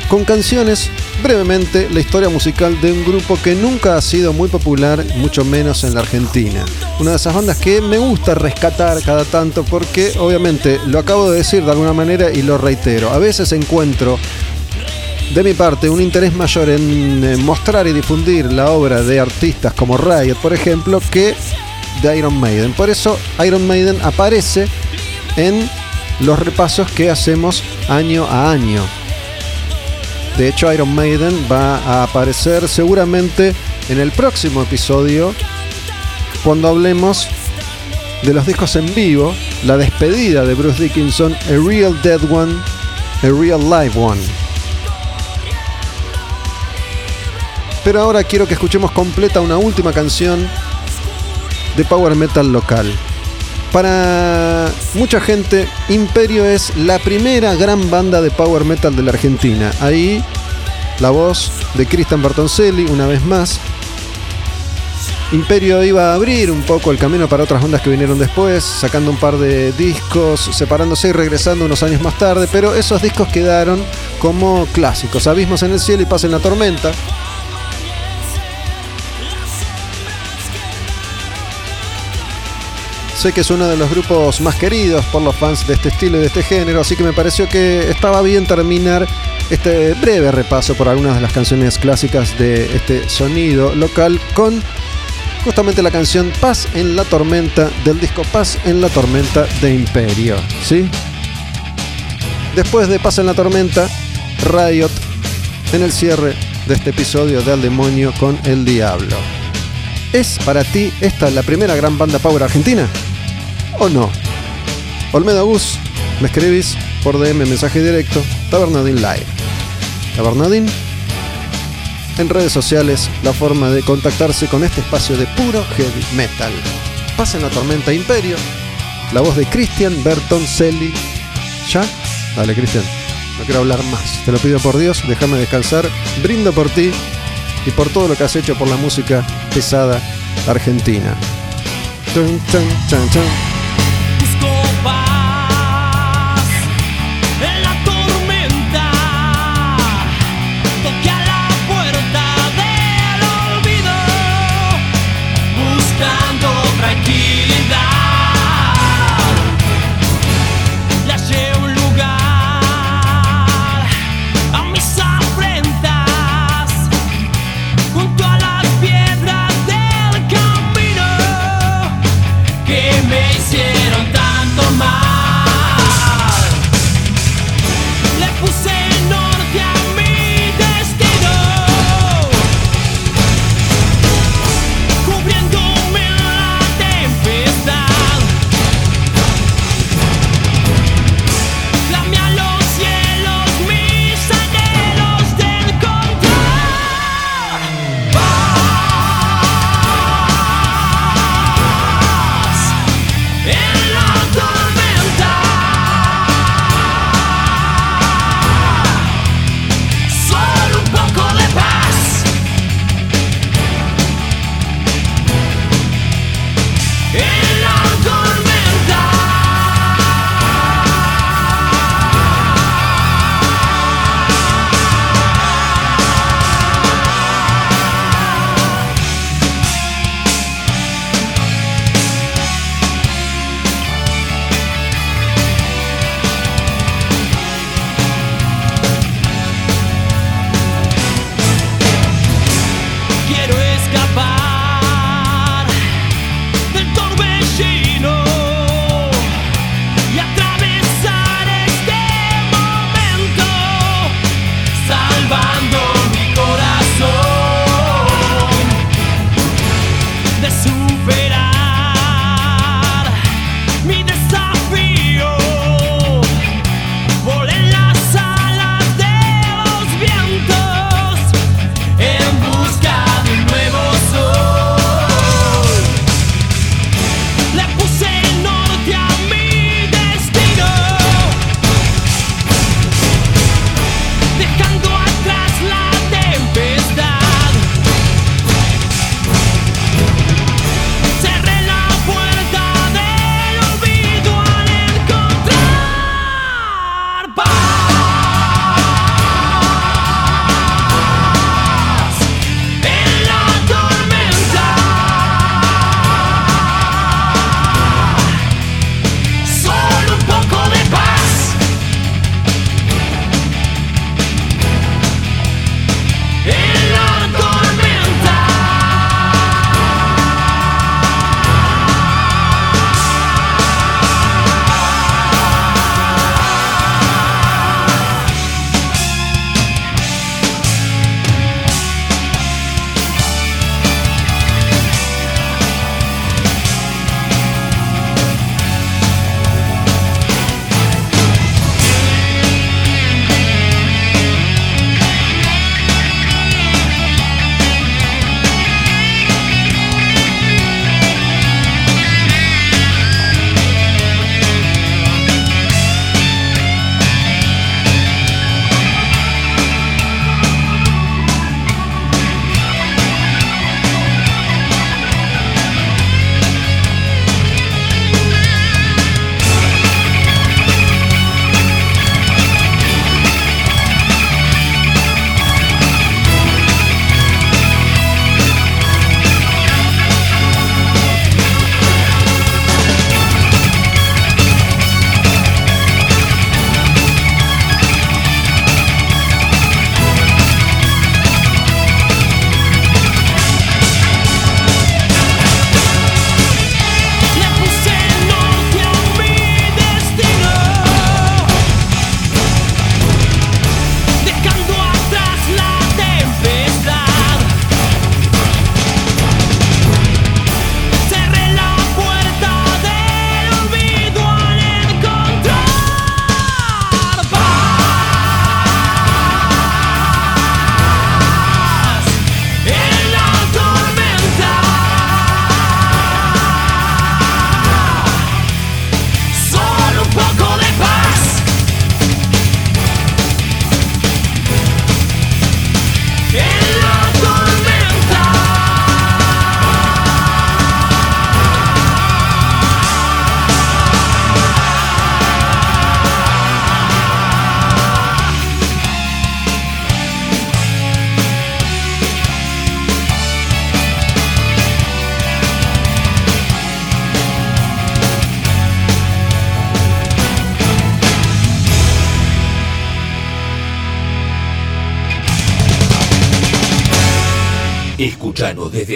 con canciones brevemente la historia musical de un grupo que nunca ha sido muy popular, mucho menos en la Argentina. Una de esas bandas que me gusta rescatar cada tanto porque obviamente lo acabo de decir de alguna manera y lo reitero. A veces encuentro de mi parte un interés mayor en eh, mostrar y difundir la obra de artistas como Riot, por ejemplo, que de Iron Maiden. Por eso Iron Maiden aparece en los repasos que hacemos año a año. De hecho, Iron Maiden va a aparecer seguramente en el próximo episodio cuando hablemos de los discos en vivo, la despedida de Bruce Dickinson, A Real Dead One, A Real Live One. Pero ahora quiero que escuchemos completa una última canción de power metal local. Para mucha gente, Imperio es la primera gran banda de power metal de la Argentina. Ahí la voz de Cristian Bertoncelli, una vez más. Imperio iba a abrir un poco el camino para otras bandas que vinieron después, sacando un par de discos, separándose y regresando unos años más tarde, pero esos discos quedaron como clásicos. Abismos en el cielo y paz en la tormenta. Sé que es uno de los grupos más queridos por los fans de este estilo y de este género, así que me pareció que estaba bien terminar este breve repaso por algunas de las canciones clásicas de este sonido local con justamente la canción Paz en la Tormenta del disco Paz en la Tormenta de Imperio. ¿Sí? Después de Paz en la Tormenta, Riot en el cierre de este episodio de Al Demonio con el Diablo. ¿Es para ti esta la primera gran banda power argentina? ¿O no? Olmedo Gus, me escribís por DM mensaje directo, Tabernadín Live. Tabernadín en redes sociales la forma de contactarse con este espacio de puro heavy metal. Pasen la tormenta Imperio, la voz de Cristian Bertoncelli. ¿Ya? Dale, Cristian, no quiero hablar más. Te lo pido por Dios, déjame descansar. Brindo por ti y por todo lo que has hecho por la música pesada argentina.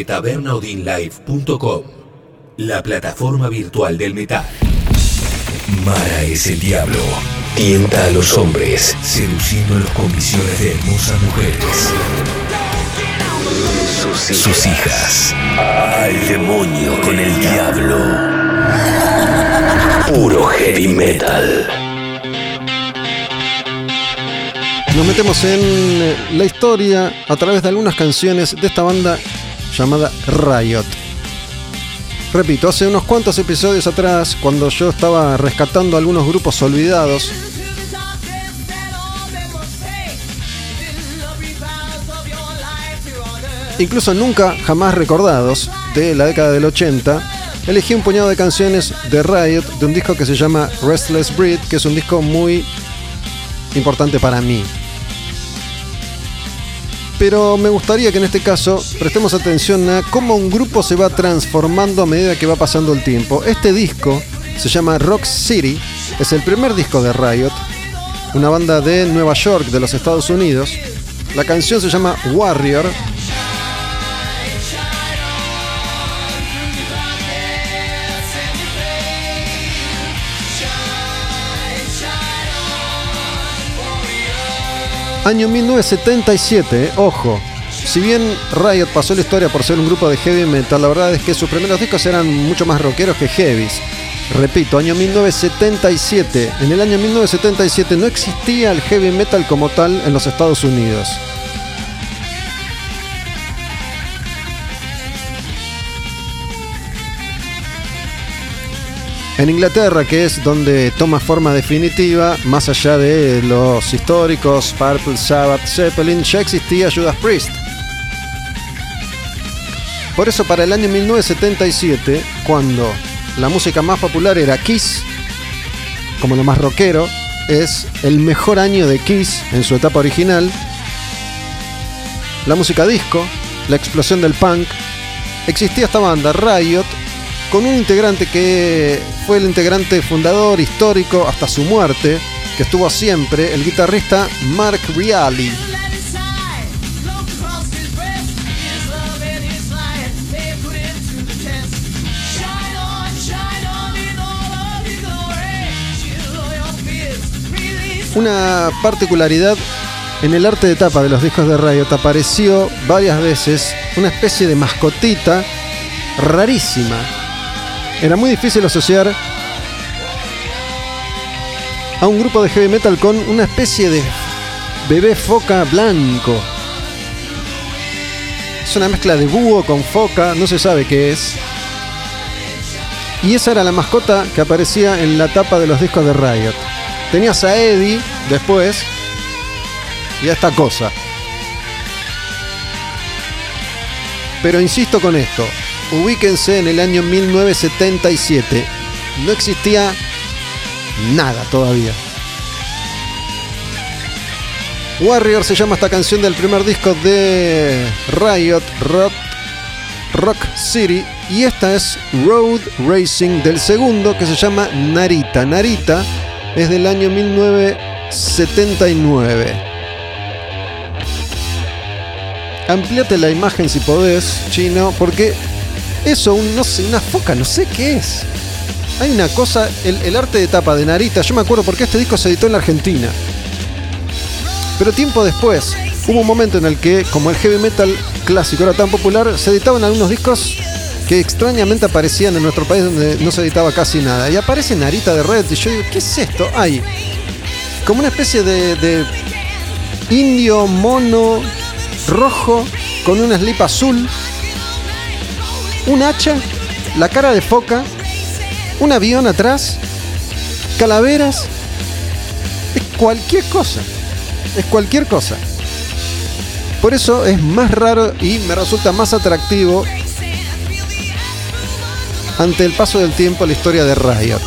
Desde la plataforma virtual del metal. Mara es el diablo. Tienta a los hombres, seduciéndolos con visiones de hermosas mujeres. Sus hijas. Al demonio con el diablo. Puro heavy metal. Nos metemos en la historia a través de algunas canciones de esta banda llamada Riot. Repito, hace unos cuantos episodios atrás, cuando yo estaba rescatando algunos grupos olvidados, incluso nunca jamás recordados de la década del 80, elegí un puñado de canciones de Riot de un disco que se llama Restless Breed, que es un disco muy importante para mí. Pero me gustaría que en este caso prestemos atención a cómo un grupo se va transformando a medida que va pasando el tiempo. Este disco se llama Rock City, es el primer disco de Riot, una banda de Nueva York, de los Estados Unidos. La canción se llama Warrior Año 1977, eh, ojo. Si bien Riot pasó la historia por ser un grupo de heavy metal, la verdad es que sus primeros discos eran mucho más rockeros que heavies. Repito, año 1977. En el año 1977 no existía el heavy metal como tal en los Estados Unidos. En Inglaterra, que es donde toma forma definitiva, más allá de los históricos Purple Sabbath, Zeppelin, ya existía Judas Priest. Por eso para el año 1977, cuando la música más popular era Kiss, como lo más rockero, es el mejor año de Kiss en su etapa original. La música disco, la explosión del punk, existía esta banda, Riot, con un integrante que fue el integrante fundador histórico hasta su muerte, que estuvo siempre, el guitarrista Mark Reali. Una particularidad en el arte de tapa de los discos de Riot apareció varias veces una especie de mascotita rarísima. Era muy difícil asociar a un grupo de heavy metal con una especie de bebé foca blanco. Es una mezcla de búho con foca, no se sabe qué es. Y esa era la mascota que aparecía en la tapa de los discos de Riot. Tenías a Eddie después y a esta cosa. Pero insisto con esto, ubíquense en el año 1977. No existía nada todavía. Warrior se llama esta canción del primer disco de Riot Rock, Rock City y esta es Road Racing del segundo que se llama Narita. Narita es del año 1979. Ampliate la imagen si podés, chino, porque eso, un, no sé, una foca, no sé qué es. Hay una cosa, el, arte de tapa de Narita, yo me acuerdo porque este disco se editó en la Argentina. Pero tiempo después, hubo un momento en el que, como el heavy metal clásico era tan popular, se editaban algunos discos que extrañamente aparecían en nuestro país donde no se editaba casi nada. Y aparece Narita de Red y yo digo, ¿qué es esto? Hay como una especie de, de indio mono rojo con una slip azul, un hacha, la cara de foca, un avión atrás, calaveras, es cualquier cosa, es cualquier cosa. Por eso es más raro y me resulta más atractivo ante el paso del tiempo la historia de Riot.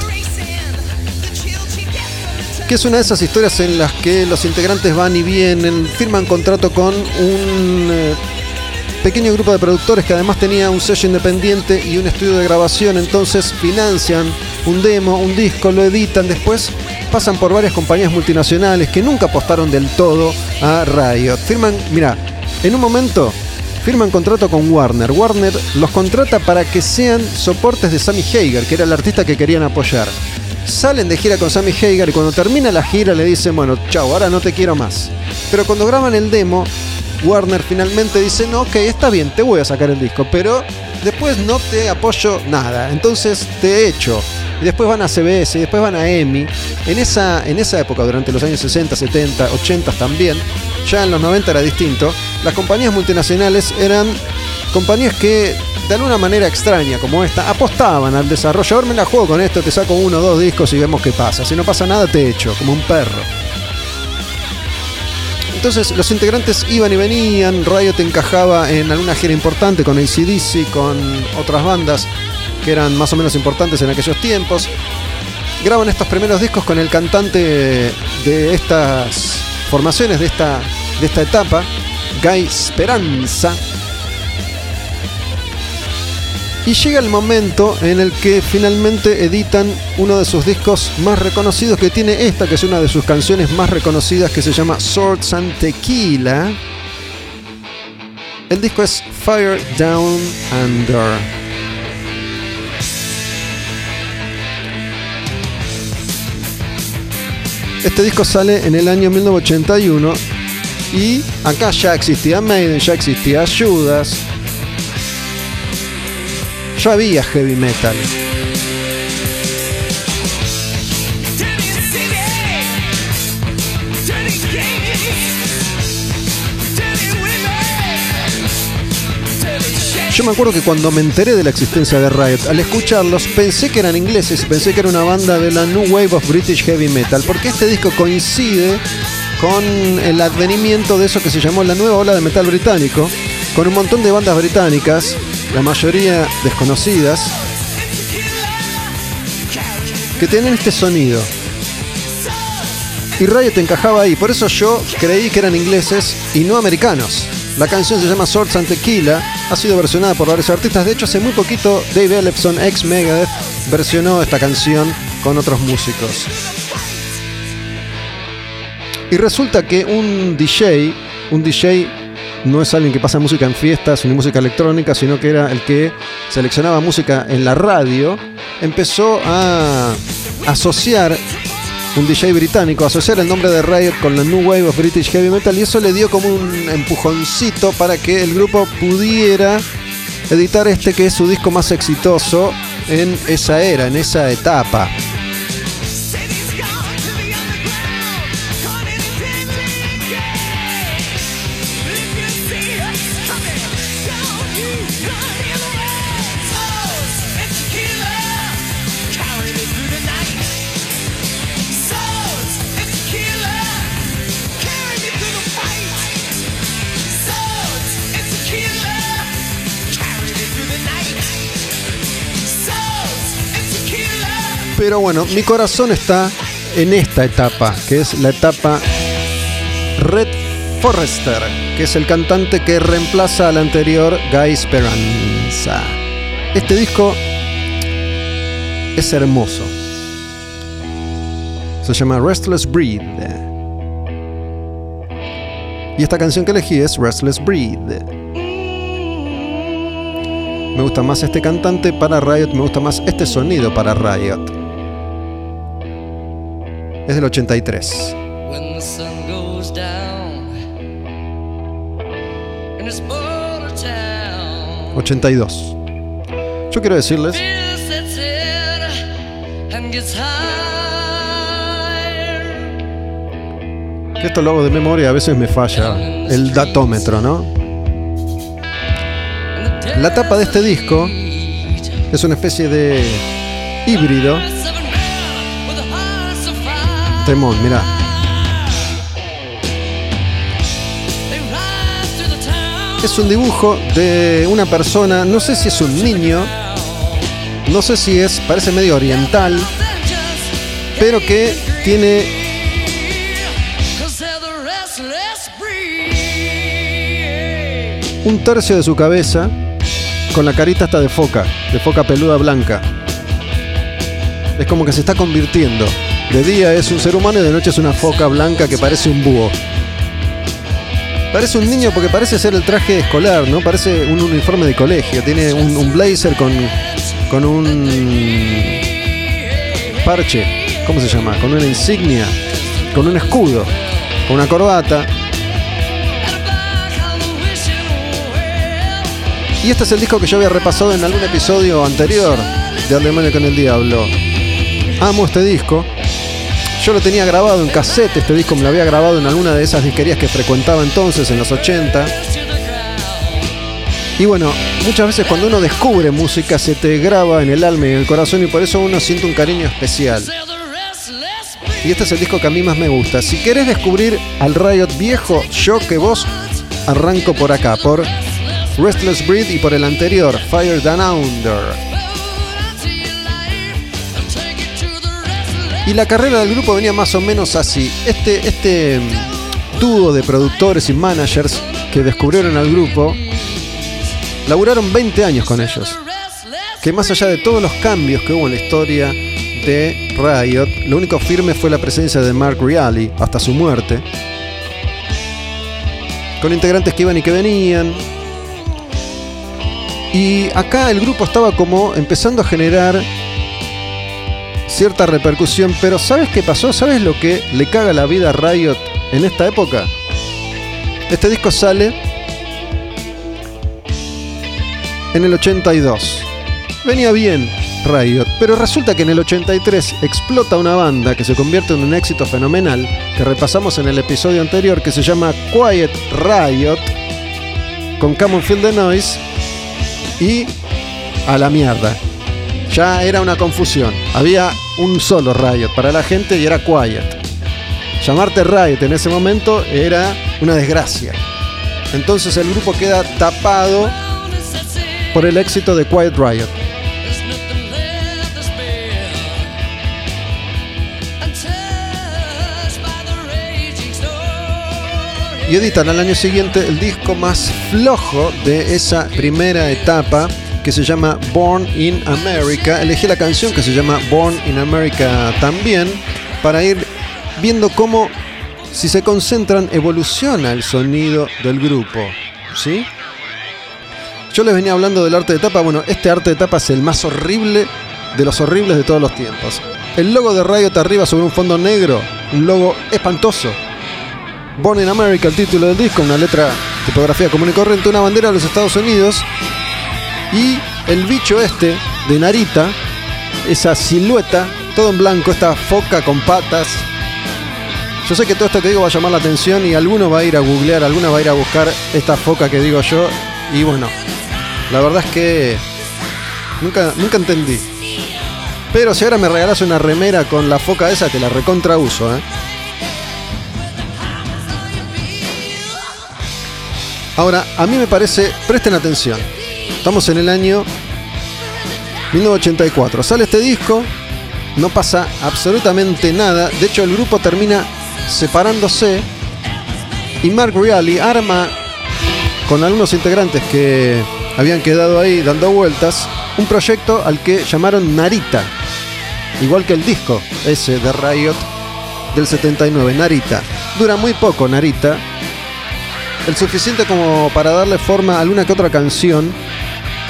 Que es una de esas historias en las que los integrantes van y vienen, firman contrato con un eh, pequeño grupo de productores que además tenía un sello independiente y un estudio de grabación, entonces financian un demo, un disco, lo editan, después pasan por varias compañías multinacionales que nunca apostaron del todo a Riot. Firman, mira, en un momento firman contrato con Warner. Warner los contrata para que sean soportes de Sammy Hagar, que era el artista que querían apoyar. Salen de gira con Sammy Hagar y cuando termina la gira le dicen, bueno, chao, ahora no te quiero más. Pero cuando graban el demo, Warner finalmente dice, no, ok, está bien, te voy a sacar el disco, pero después no te apoyo nada, entonces te echo. Y después van a CBS, después van a EMI. En esa, en esa época, durante los años 60, 70, 80 también, ya en los 90 era distinto, las compañías multinacionales eran compañías que de alguna manera extraña como esta apostaban al desarrollo. Ahora me la juego con esto, te saco uno o dos discos y vemos qué pasa. Si no pasa nada, te echo, como un perro. Entonces los integrantes iban y venían, Riot encajaba en alguna gira importante con ACDC, con otras bandas que eran más o menos importantes en aquellos tiempos. Graban estos primeros discos con el cantante de estas formaciones, de esta, de esta etapa, Guy Speranza. Y llega el momento en el que finalmente editan uno de sus discos más reconocidos, que tiene esta, que es una de sus canciones más reconocidas, que se llama Swords and Tequila. El disco es Fire Down Under. Este disco sale en el año 1981 y acá ya existía Maiden, ya existía Judas, ya había heavy metal. Yo me acuerdo que cuando me enteré de la existencia de Riot, al escucharlos pensé que eran ingleses pensé que era una banda de la New Wave of British Heavy Metal, porque este disco coincide con el advenimiento de eso que se llamó la nueva ola de metal británico, con un montón de bandas británicas, la mayoría desconocidas, que tienen este sonido. Y Riot encajaba ahí, por eso yo creí que eran ingleses y no americanos. La canción se llama Swords and Tequila, ha sido versionada por varios artistas. De hecho, hace muy poquito Dave Ellefson, ex Megadeth, versionó esta canción con otros músicos. Y resulta que un DJ, un DJ no es alguien que pasa música en fiestas ni música electrónica, sino que era el que seleccionaba música en la radio, empezó a asociar un DJ británico, asociar el nombre de Riot con la New Wave of British Heavy Metal y eso le dio como un empujoncito para que el grupo pudiera editar este que es su disco más exitoso en esa era, en esa etapa. Pero bueno, mi corazón está en esta etapa, que es la etapa Red Forrester, que es el cantante que reemplaza al anterior Guy Speranza. Este disco es hermoso. Se llama Restless Breed. Y esta canción que elegí es Restless Breed. Me gusta más este cantante para Riot, me gusta más este sonido para Riot. Es del 83. When the sun goes down in this border town, 82. Yo quiero decirles que esto lo hago de memoria, a veces me falla el datómetro, ¿no? La tapa de este disco es una especie de híbrido. Es un dibujo de una persona, no sé si es un niño, no sé si es, parece medio oriental, pero que tiene un tercio de su cabeza con la carita hasta de foca, de foca peluda blanca. Es como que se está convirtiendo. De día es un ser humano y de noche es una foca blanca que parece un búho. Parece un niño porque parece ser el traje escolar, ¿no? Parece un uniforme de colegio. Tiene un, blazer con, con un parche, ¿cómo se llama? Con una insignia, con un escudo, con una corbata. Y este es el disco que yo había repasado en algún episodio anterior de Al Demonio con el Diablo. Amo este disco. Yo lo tenía grabado en cassette, este disco me lo había grabado en alguna de esas disquerías que frecuentaba entonces, en los 80. Y bueno, muchas veces cuando uno descubre música se te graba en el alma y en el corazón y por eso uno siente un cariño especial. Y este es el disco que a mí más me gusta. Si querés descubrir al Riot viejo, yo que vos arranco por acá, por Restless Breed y por el anterior, Fire Down Under. Y la carrera del grupo venía más o menos así. Este, este mm, dúo de productores y managers que descubrieron al grupo, laburaron 20 años con ellos. Que más allá de todos los cambios que hubo en la historia de Riot, lo único firme fue la presencia de Mark Reilly hasta su muerte. Con integrantes que iban y que venían. Y acá el grupo estaba como empezando a generar cierta repercusión, pero ¿sabes qué pasó? ¿Sabes lo que le caga la vida a Riot en esta época? Este disco sale en el 82. Venía bien Riot, pero resulta que en el 83 explota una banda que se convierte en un éxito fenomenal, que repasamos en el episodio anterior, que se llama Quiet Riot, con Come Feel the Noise, y a la mierda. Ya era una confusión. Había un solo Riot para la gente y era Quiet. Llamarte Riot en ese momento era una desgracia. Entonces el grupo queda tapado por el éxito de Quiet Riot. Y editan al año siguiente el disco más flojo de esa primera etapa que se llama Born in America. Elegí la canción que se llama Born in America también para ir viendo cómo si se concentran evoluciona el sonido del grupo. ¿Sí? Yo les venía hablando del arte de tapa. Bueno, este arte de tapa es el más horrible de los horribles de todos los tiempos. El logo de Riot arriba sobre un fondo negro. Un logo espantoso. Born in America, el título del disco, una letra tipografía común y corriente, una bandera de los Estados Unidos. Y el bicho este de Narita, esa silueta, todo en blanco, esta foca con patas. Yo sé que todo esto que digo va a llamar la atención y alguno va a ir a googlear, alguno va a ir a buscar esta foca que digo yo. Y bueno, la verdad es que nunca, nunca entendí. Pero si ahora me regalas una remera con la foca esa, te la recontra uso, ¿eh? Ahora, a mí me parece, presten atención, estamos en el año 1984, sale este disco, no pasa absolutamente nada, de hecho el grupo termina separándose y Mark Reilly arma con algunos integrantes que habían quedado ahí dando vueltas un proyecto al que llamaron Narita, igual que el disco ese de Riot del 79, Narita. Dura muy poco Narita, el suficiente como para darle forma a alguna que otra canción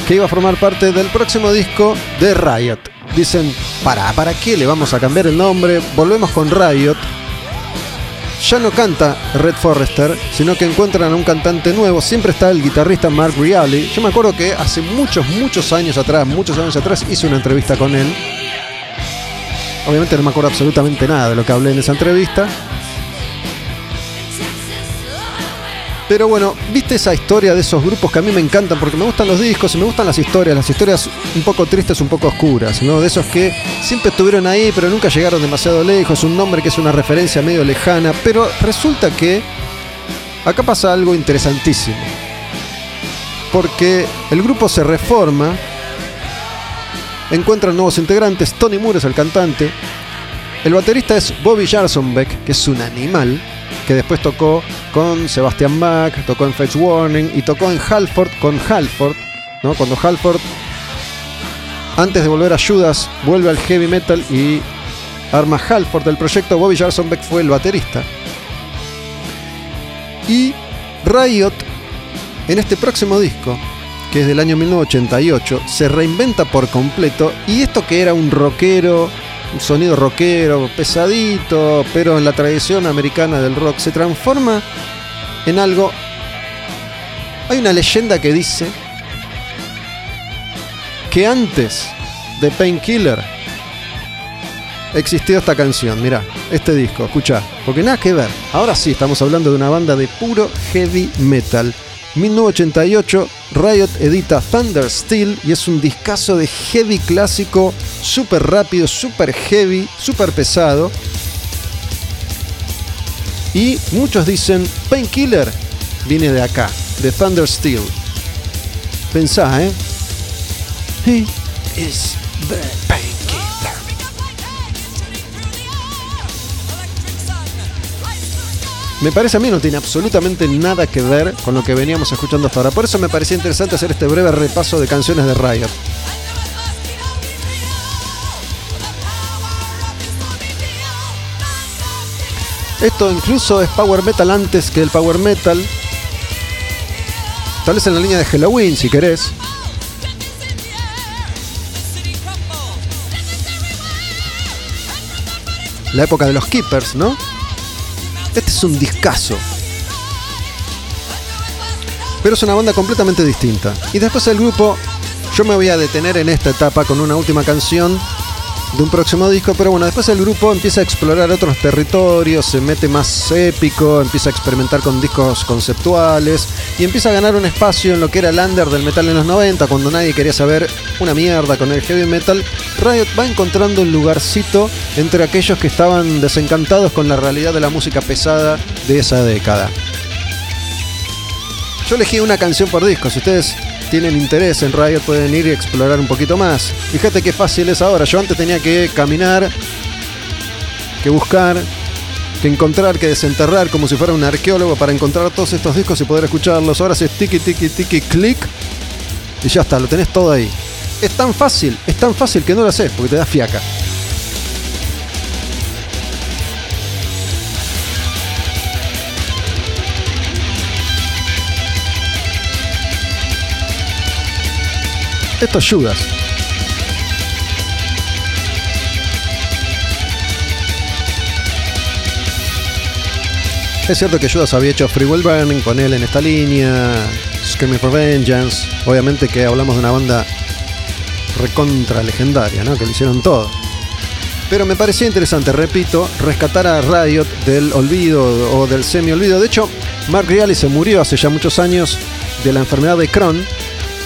que iba a formar parte del próximo disco de Riot. Dicen, para, ¿para qué le vamos a cambiar el nombre? Volvemos con Riot. Ya no canta Red Forrester, sino que encuentran a un cantante nuevo. Siempre está el guitarrista Mark Reilly. Yo me acuerdo que hace muchos, muchos años atrás, muchos años atrás, hice una entrevista con él. Obviamente no me acuerdo absolutamente nada de lo que hablé en esa entrevista. Pero bueno, viste esa historia de esos grupos que a mí me encantan porque me gustan los discos y me gustan las historias, las historias un poco tristes, un poco oscuras, ¿no? De esos que siempre estuvieron ahí pero nunca llegaron demasiado lejos, un nombre que es una referencia medio lejana, pero resulta que acá pasa algo interesantísimo. Porque el grupo se reforma, encuentran nuevos integrantes, Tony Moore es el cantante, el baterista es Bobby Jarsonbeck, que es un animal, que después tocó con Sebastian Bach, tocó en Fates Warning y tocó en Halford con Halford, ¿no? Cuando Halford, antes de volver a Judas, vuelve al heavy metal y arma Halford del proyecto, Bobby Jarsonbeck fue el baterista. Y Riot, en este próximo disco, que es del año 1988, se reinventa por completo y esto que era un rockero, un sonido rockero, pesadito, pero en la tradición americana del rock, se transforma en algo... Hay una leyenda que dice que antes de Painkiller existió esta canción, mirá, este disco, escuchá, porque nada que ver. Ahora sí, estamos hablando de una banda de puro heavy metal. 1988, Riot edita Thunder Steel y es un discazo de heavy clásico, súper rápido, súper heavy, súper pesado. Y muchos dicen, Painkiller viene de acá, de Thunder Steel. Pensá, ¿eh? He is the Me parece a mí no tiene absolutamente nada que ver con lo que veníamos escuchando hasta ahora. Por eso me parecía interesante hacer este breve repaso de canciones de Riot. Esto incluso es power metal antes que el power metal. Tal vez en la línea de Halloween, si querés. La época de los Keepers, ¿no? Este es un discazo. Pero es una banda completamente distinta. Y después el grupo, yo me voy a detener en esta etapa con una última canción de un próximo disco, pero bueno, después el grupo empieza a explorar otros territorios, se mete más épico, empieza a experimentar con discos conceptuales y empieza a ganar un espacio en lo que era el under del metal en los 90, cuando nadie quería saber una mierda con el heavy metal. Riot va encontrando un lugarcito entre aquellos que estaban desencantados con la realidad de la música pesada de esa década. Yo elegí una canción por disco, si ustedes tienen interés en Riot pueden ir y explorar un poquito más. Fíjate qué fácil es ahora. Yo antes tenía que caminar, que buscar, que encontrar, que desenterrar como si fuera un arqueólogo para encontrar todos estos discos y poder escucharlos. Ahora es tiki tiki tiki clic y ya está, lo tenés todo ahí. Es tan fácil, es tan fácil que no lo haces porque te da fiaca. Esto es Judas. Es cierto que Judas había hecho Free Will Burning con él en esta línea, Screaming for Vengeance. Obviamente que hablamos de una banda recontra legendaria, ¿no? Que lo hicieron todo. Pero me parecía interesante, repito, rescatar a Riot del olvido o del semi-olvido. De hecho, Mark Reilly se murió hace ya muchos años de la enfermedad de Crohn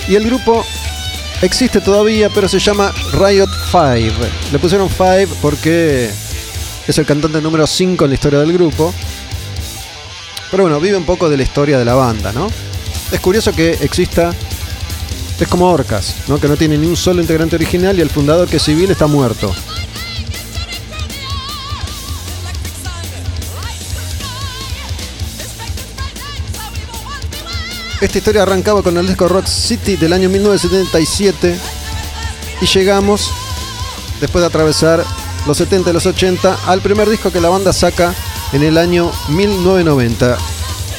y el grupo existe todavía, pero se llama Riot 5. Le pusieron 5 porque es el cantante número 5 en la historia del grupo. Pero bueno, vive un poco de la historia de la banda, ¿no? Es curioso que exista. Es como Orcas, ¿no? Que no tiene ni un solo integrante original y el fundador que es civil está muerto. Esta historia arrancaba con el disco Rock City del año 1977 y llegamos, después de atravesar los 70 y los 80, al primer disco que la banda saca en el año 1990.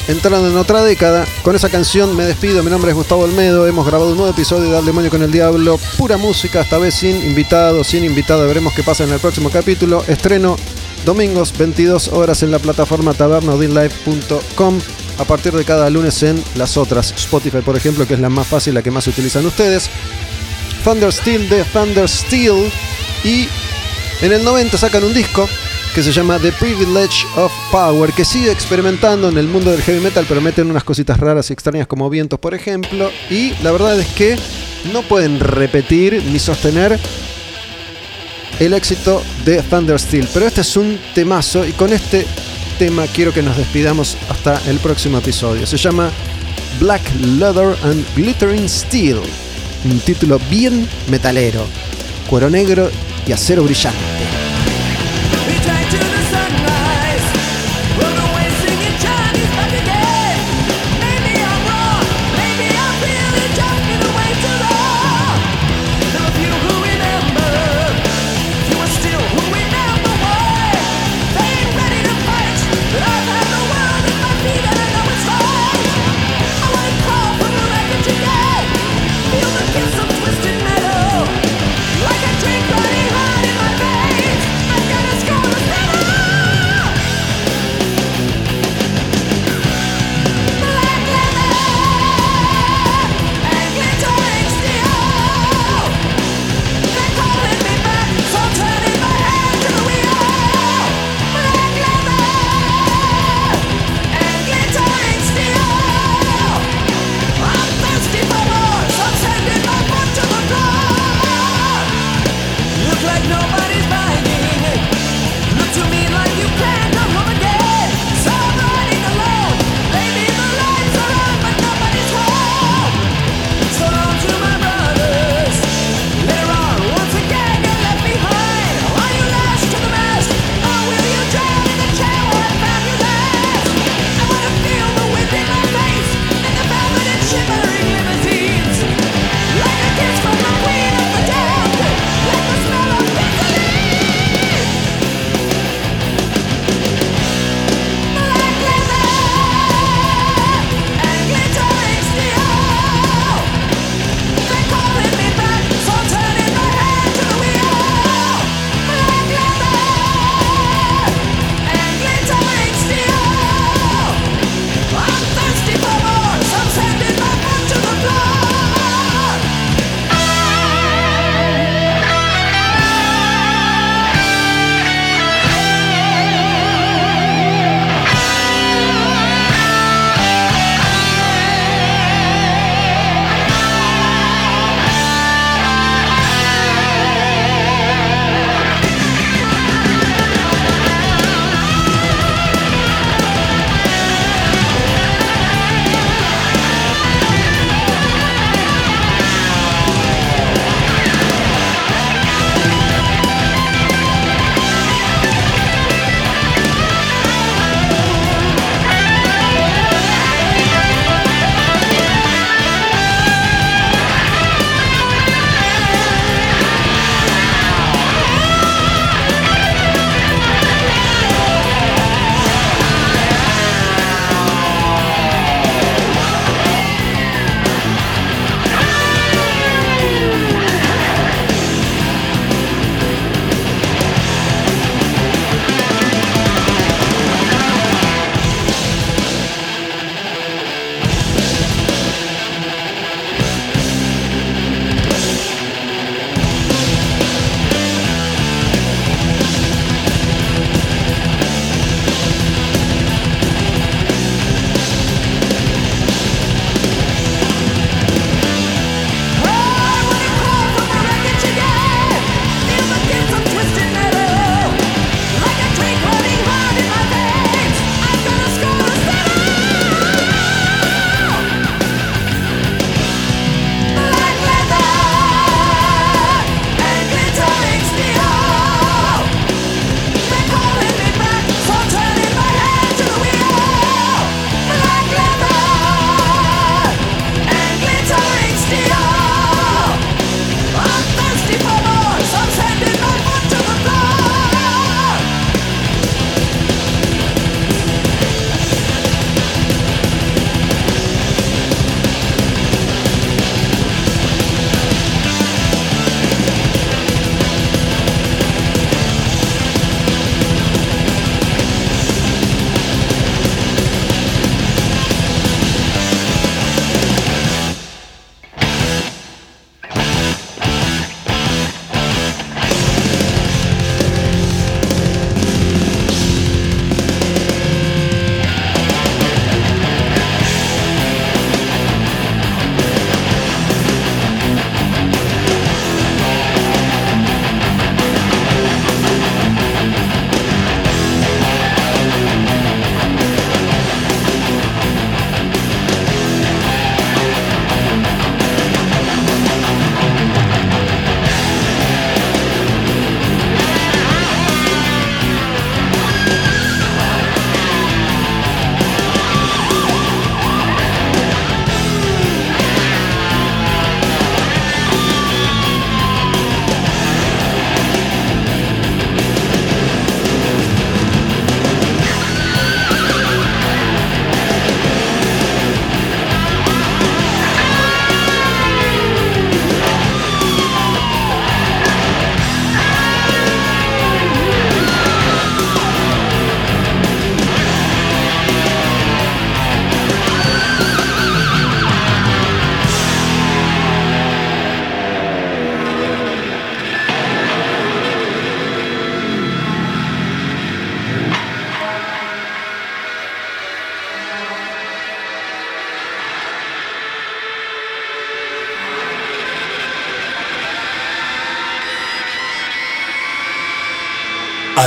Entrando en otra década, con esa canción me despido, mi nombre es Gustavo Olmedo, hemos grabado un nuevo episodio de Al Demonio con el Diablo, pura música, esta vez sin invitado, sin invitado, veremos qué pasa en el próximo capítulo. Estreno domingos 22 horas en la plataforma tabernodinlive.com a partir de cada lunes en las otras. Spotify, por ejemplo, que es la más fácil, la que más utilizan ustedes. Thunder Steel de Thunder Steel. Y en el 90 sacan un disco que se llama The Privilege of Power, que sigue experimentando en el mundo del heavy metal, pero meten unas cositas raras y extrañas como vientos, por ejemplo. Y la verdad es que no pueden repetir ni sostener el éxito de Thunder Steel. Pero este es un temazo y con este tema quiero que nos despidamos hasta el próximo episodio. Se llama Black Leather and Glittering Steel. Un título bien metalero. Cuero negro y acero brillante.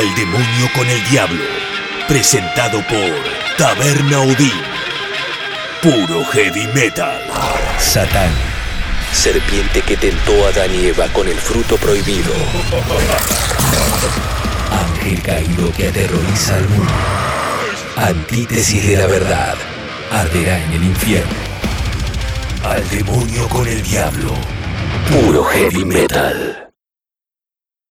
Al demonio con el diablo. Presentado por Taberna Odín. Puro heavy metal. Satán. Serpiente que tentó a Adán y Eva con el fruto prohibido. Ángel caído que aterroriza al mundo. Antítesis de la verdad. Arderá en el infierno. Al demonio con el diablo. Puro heavy metal.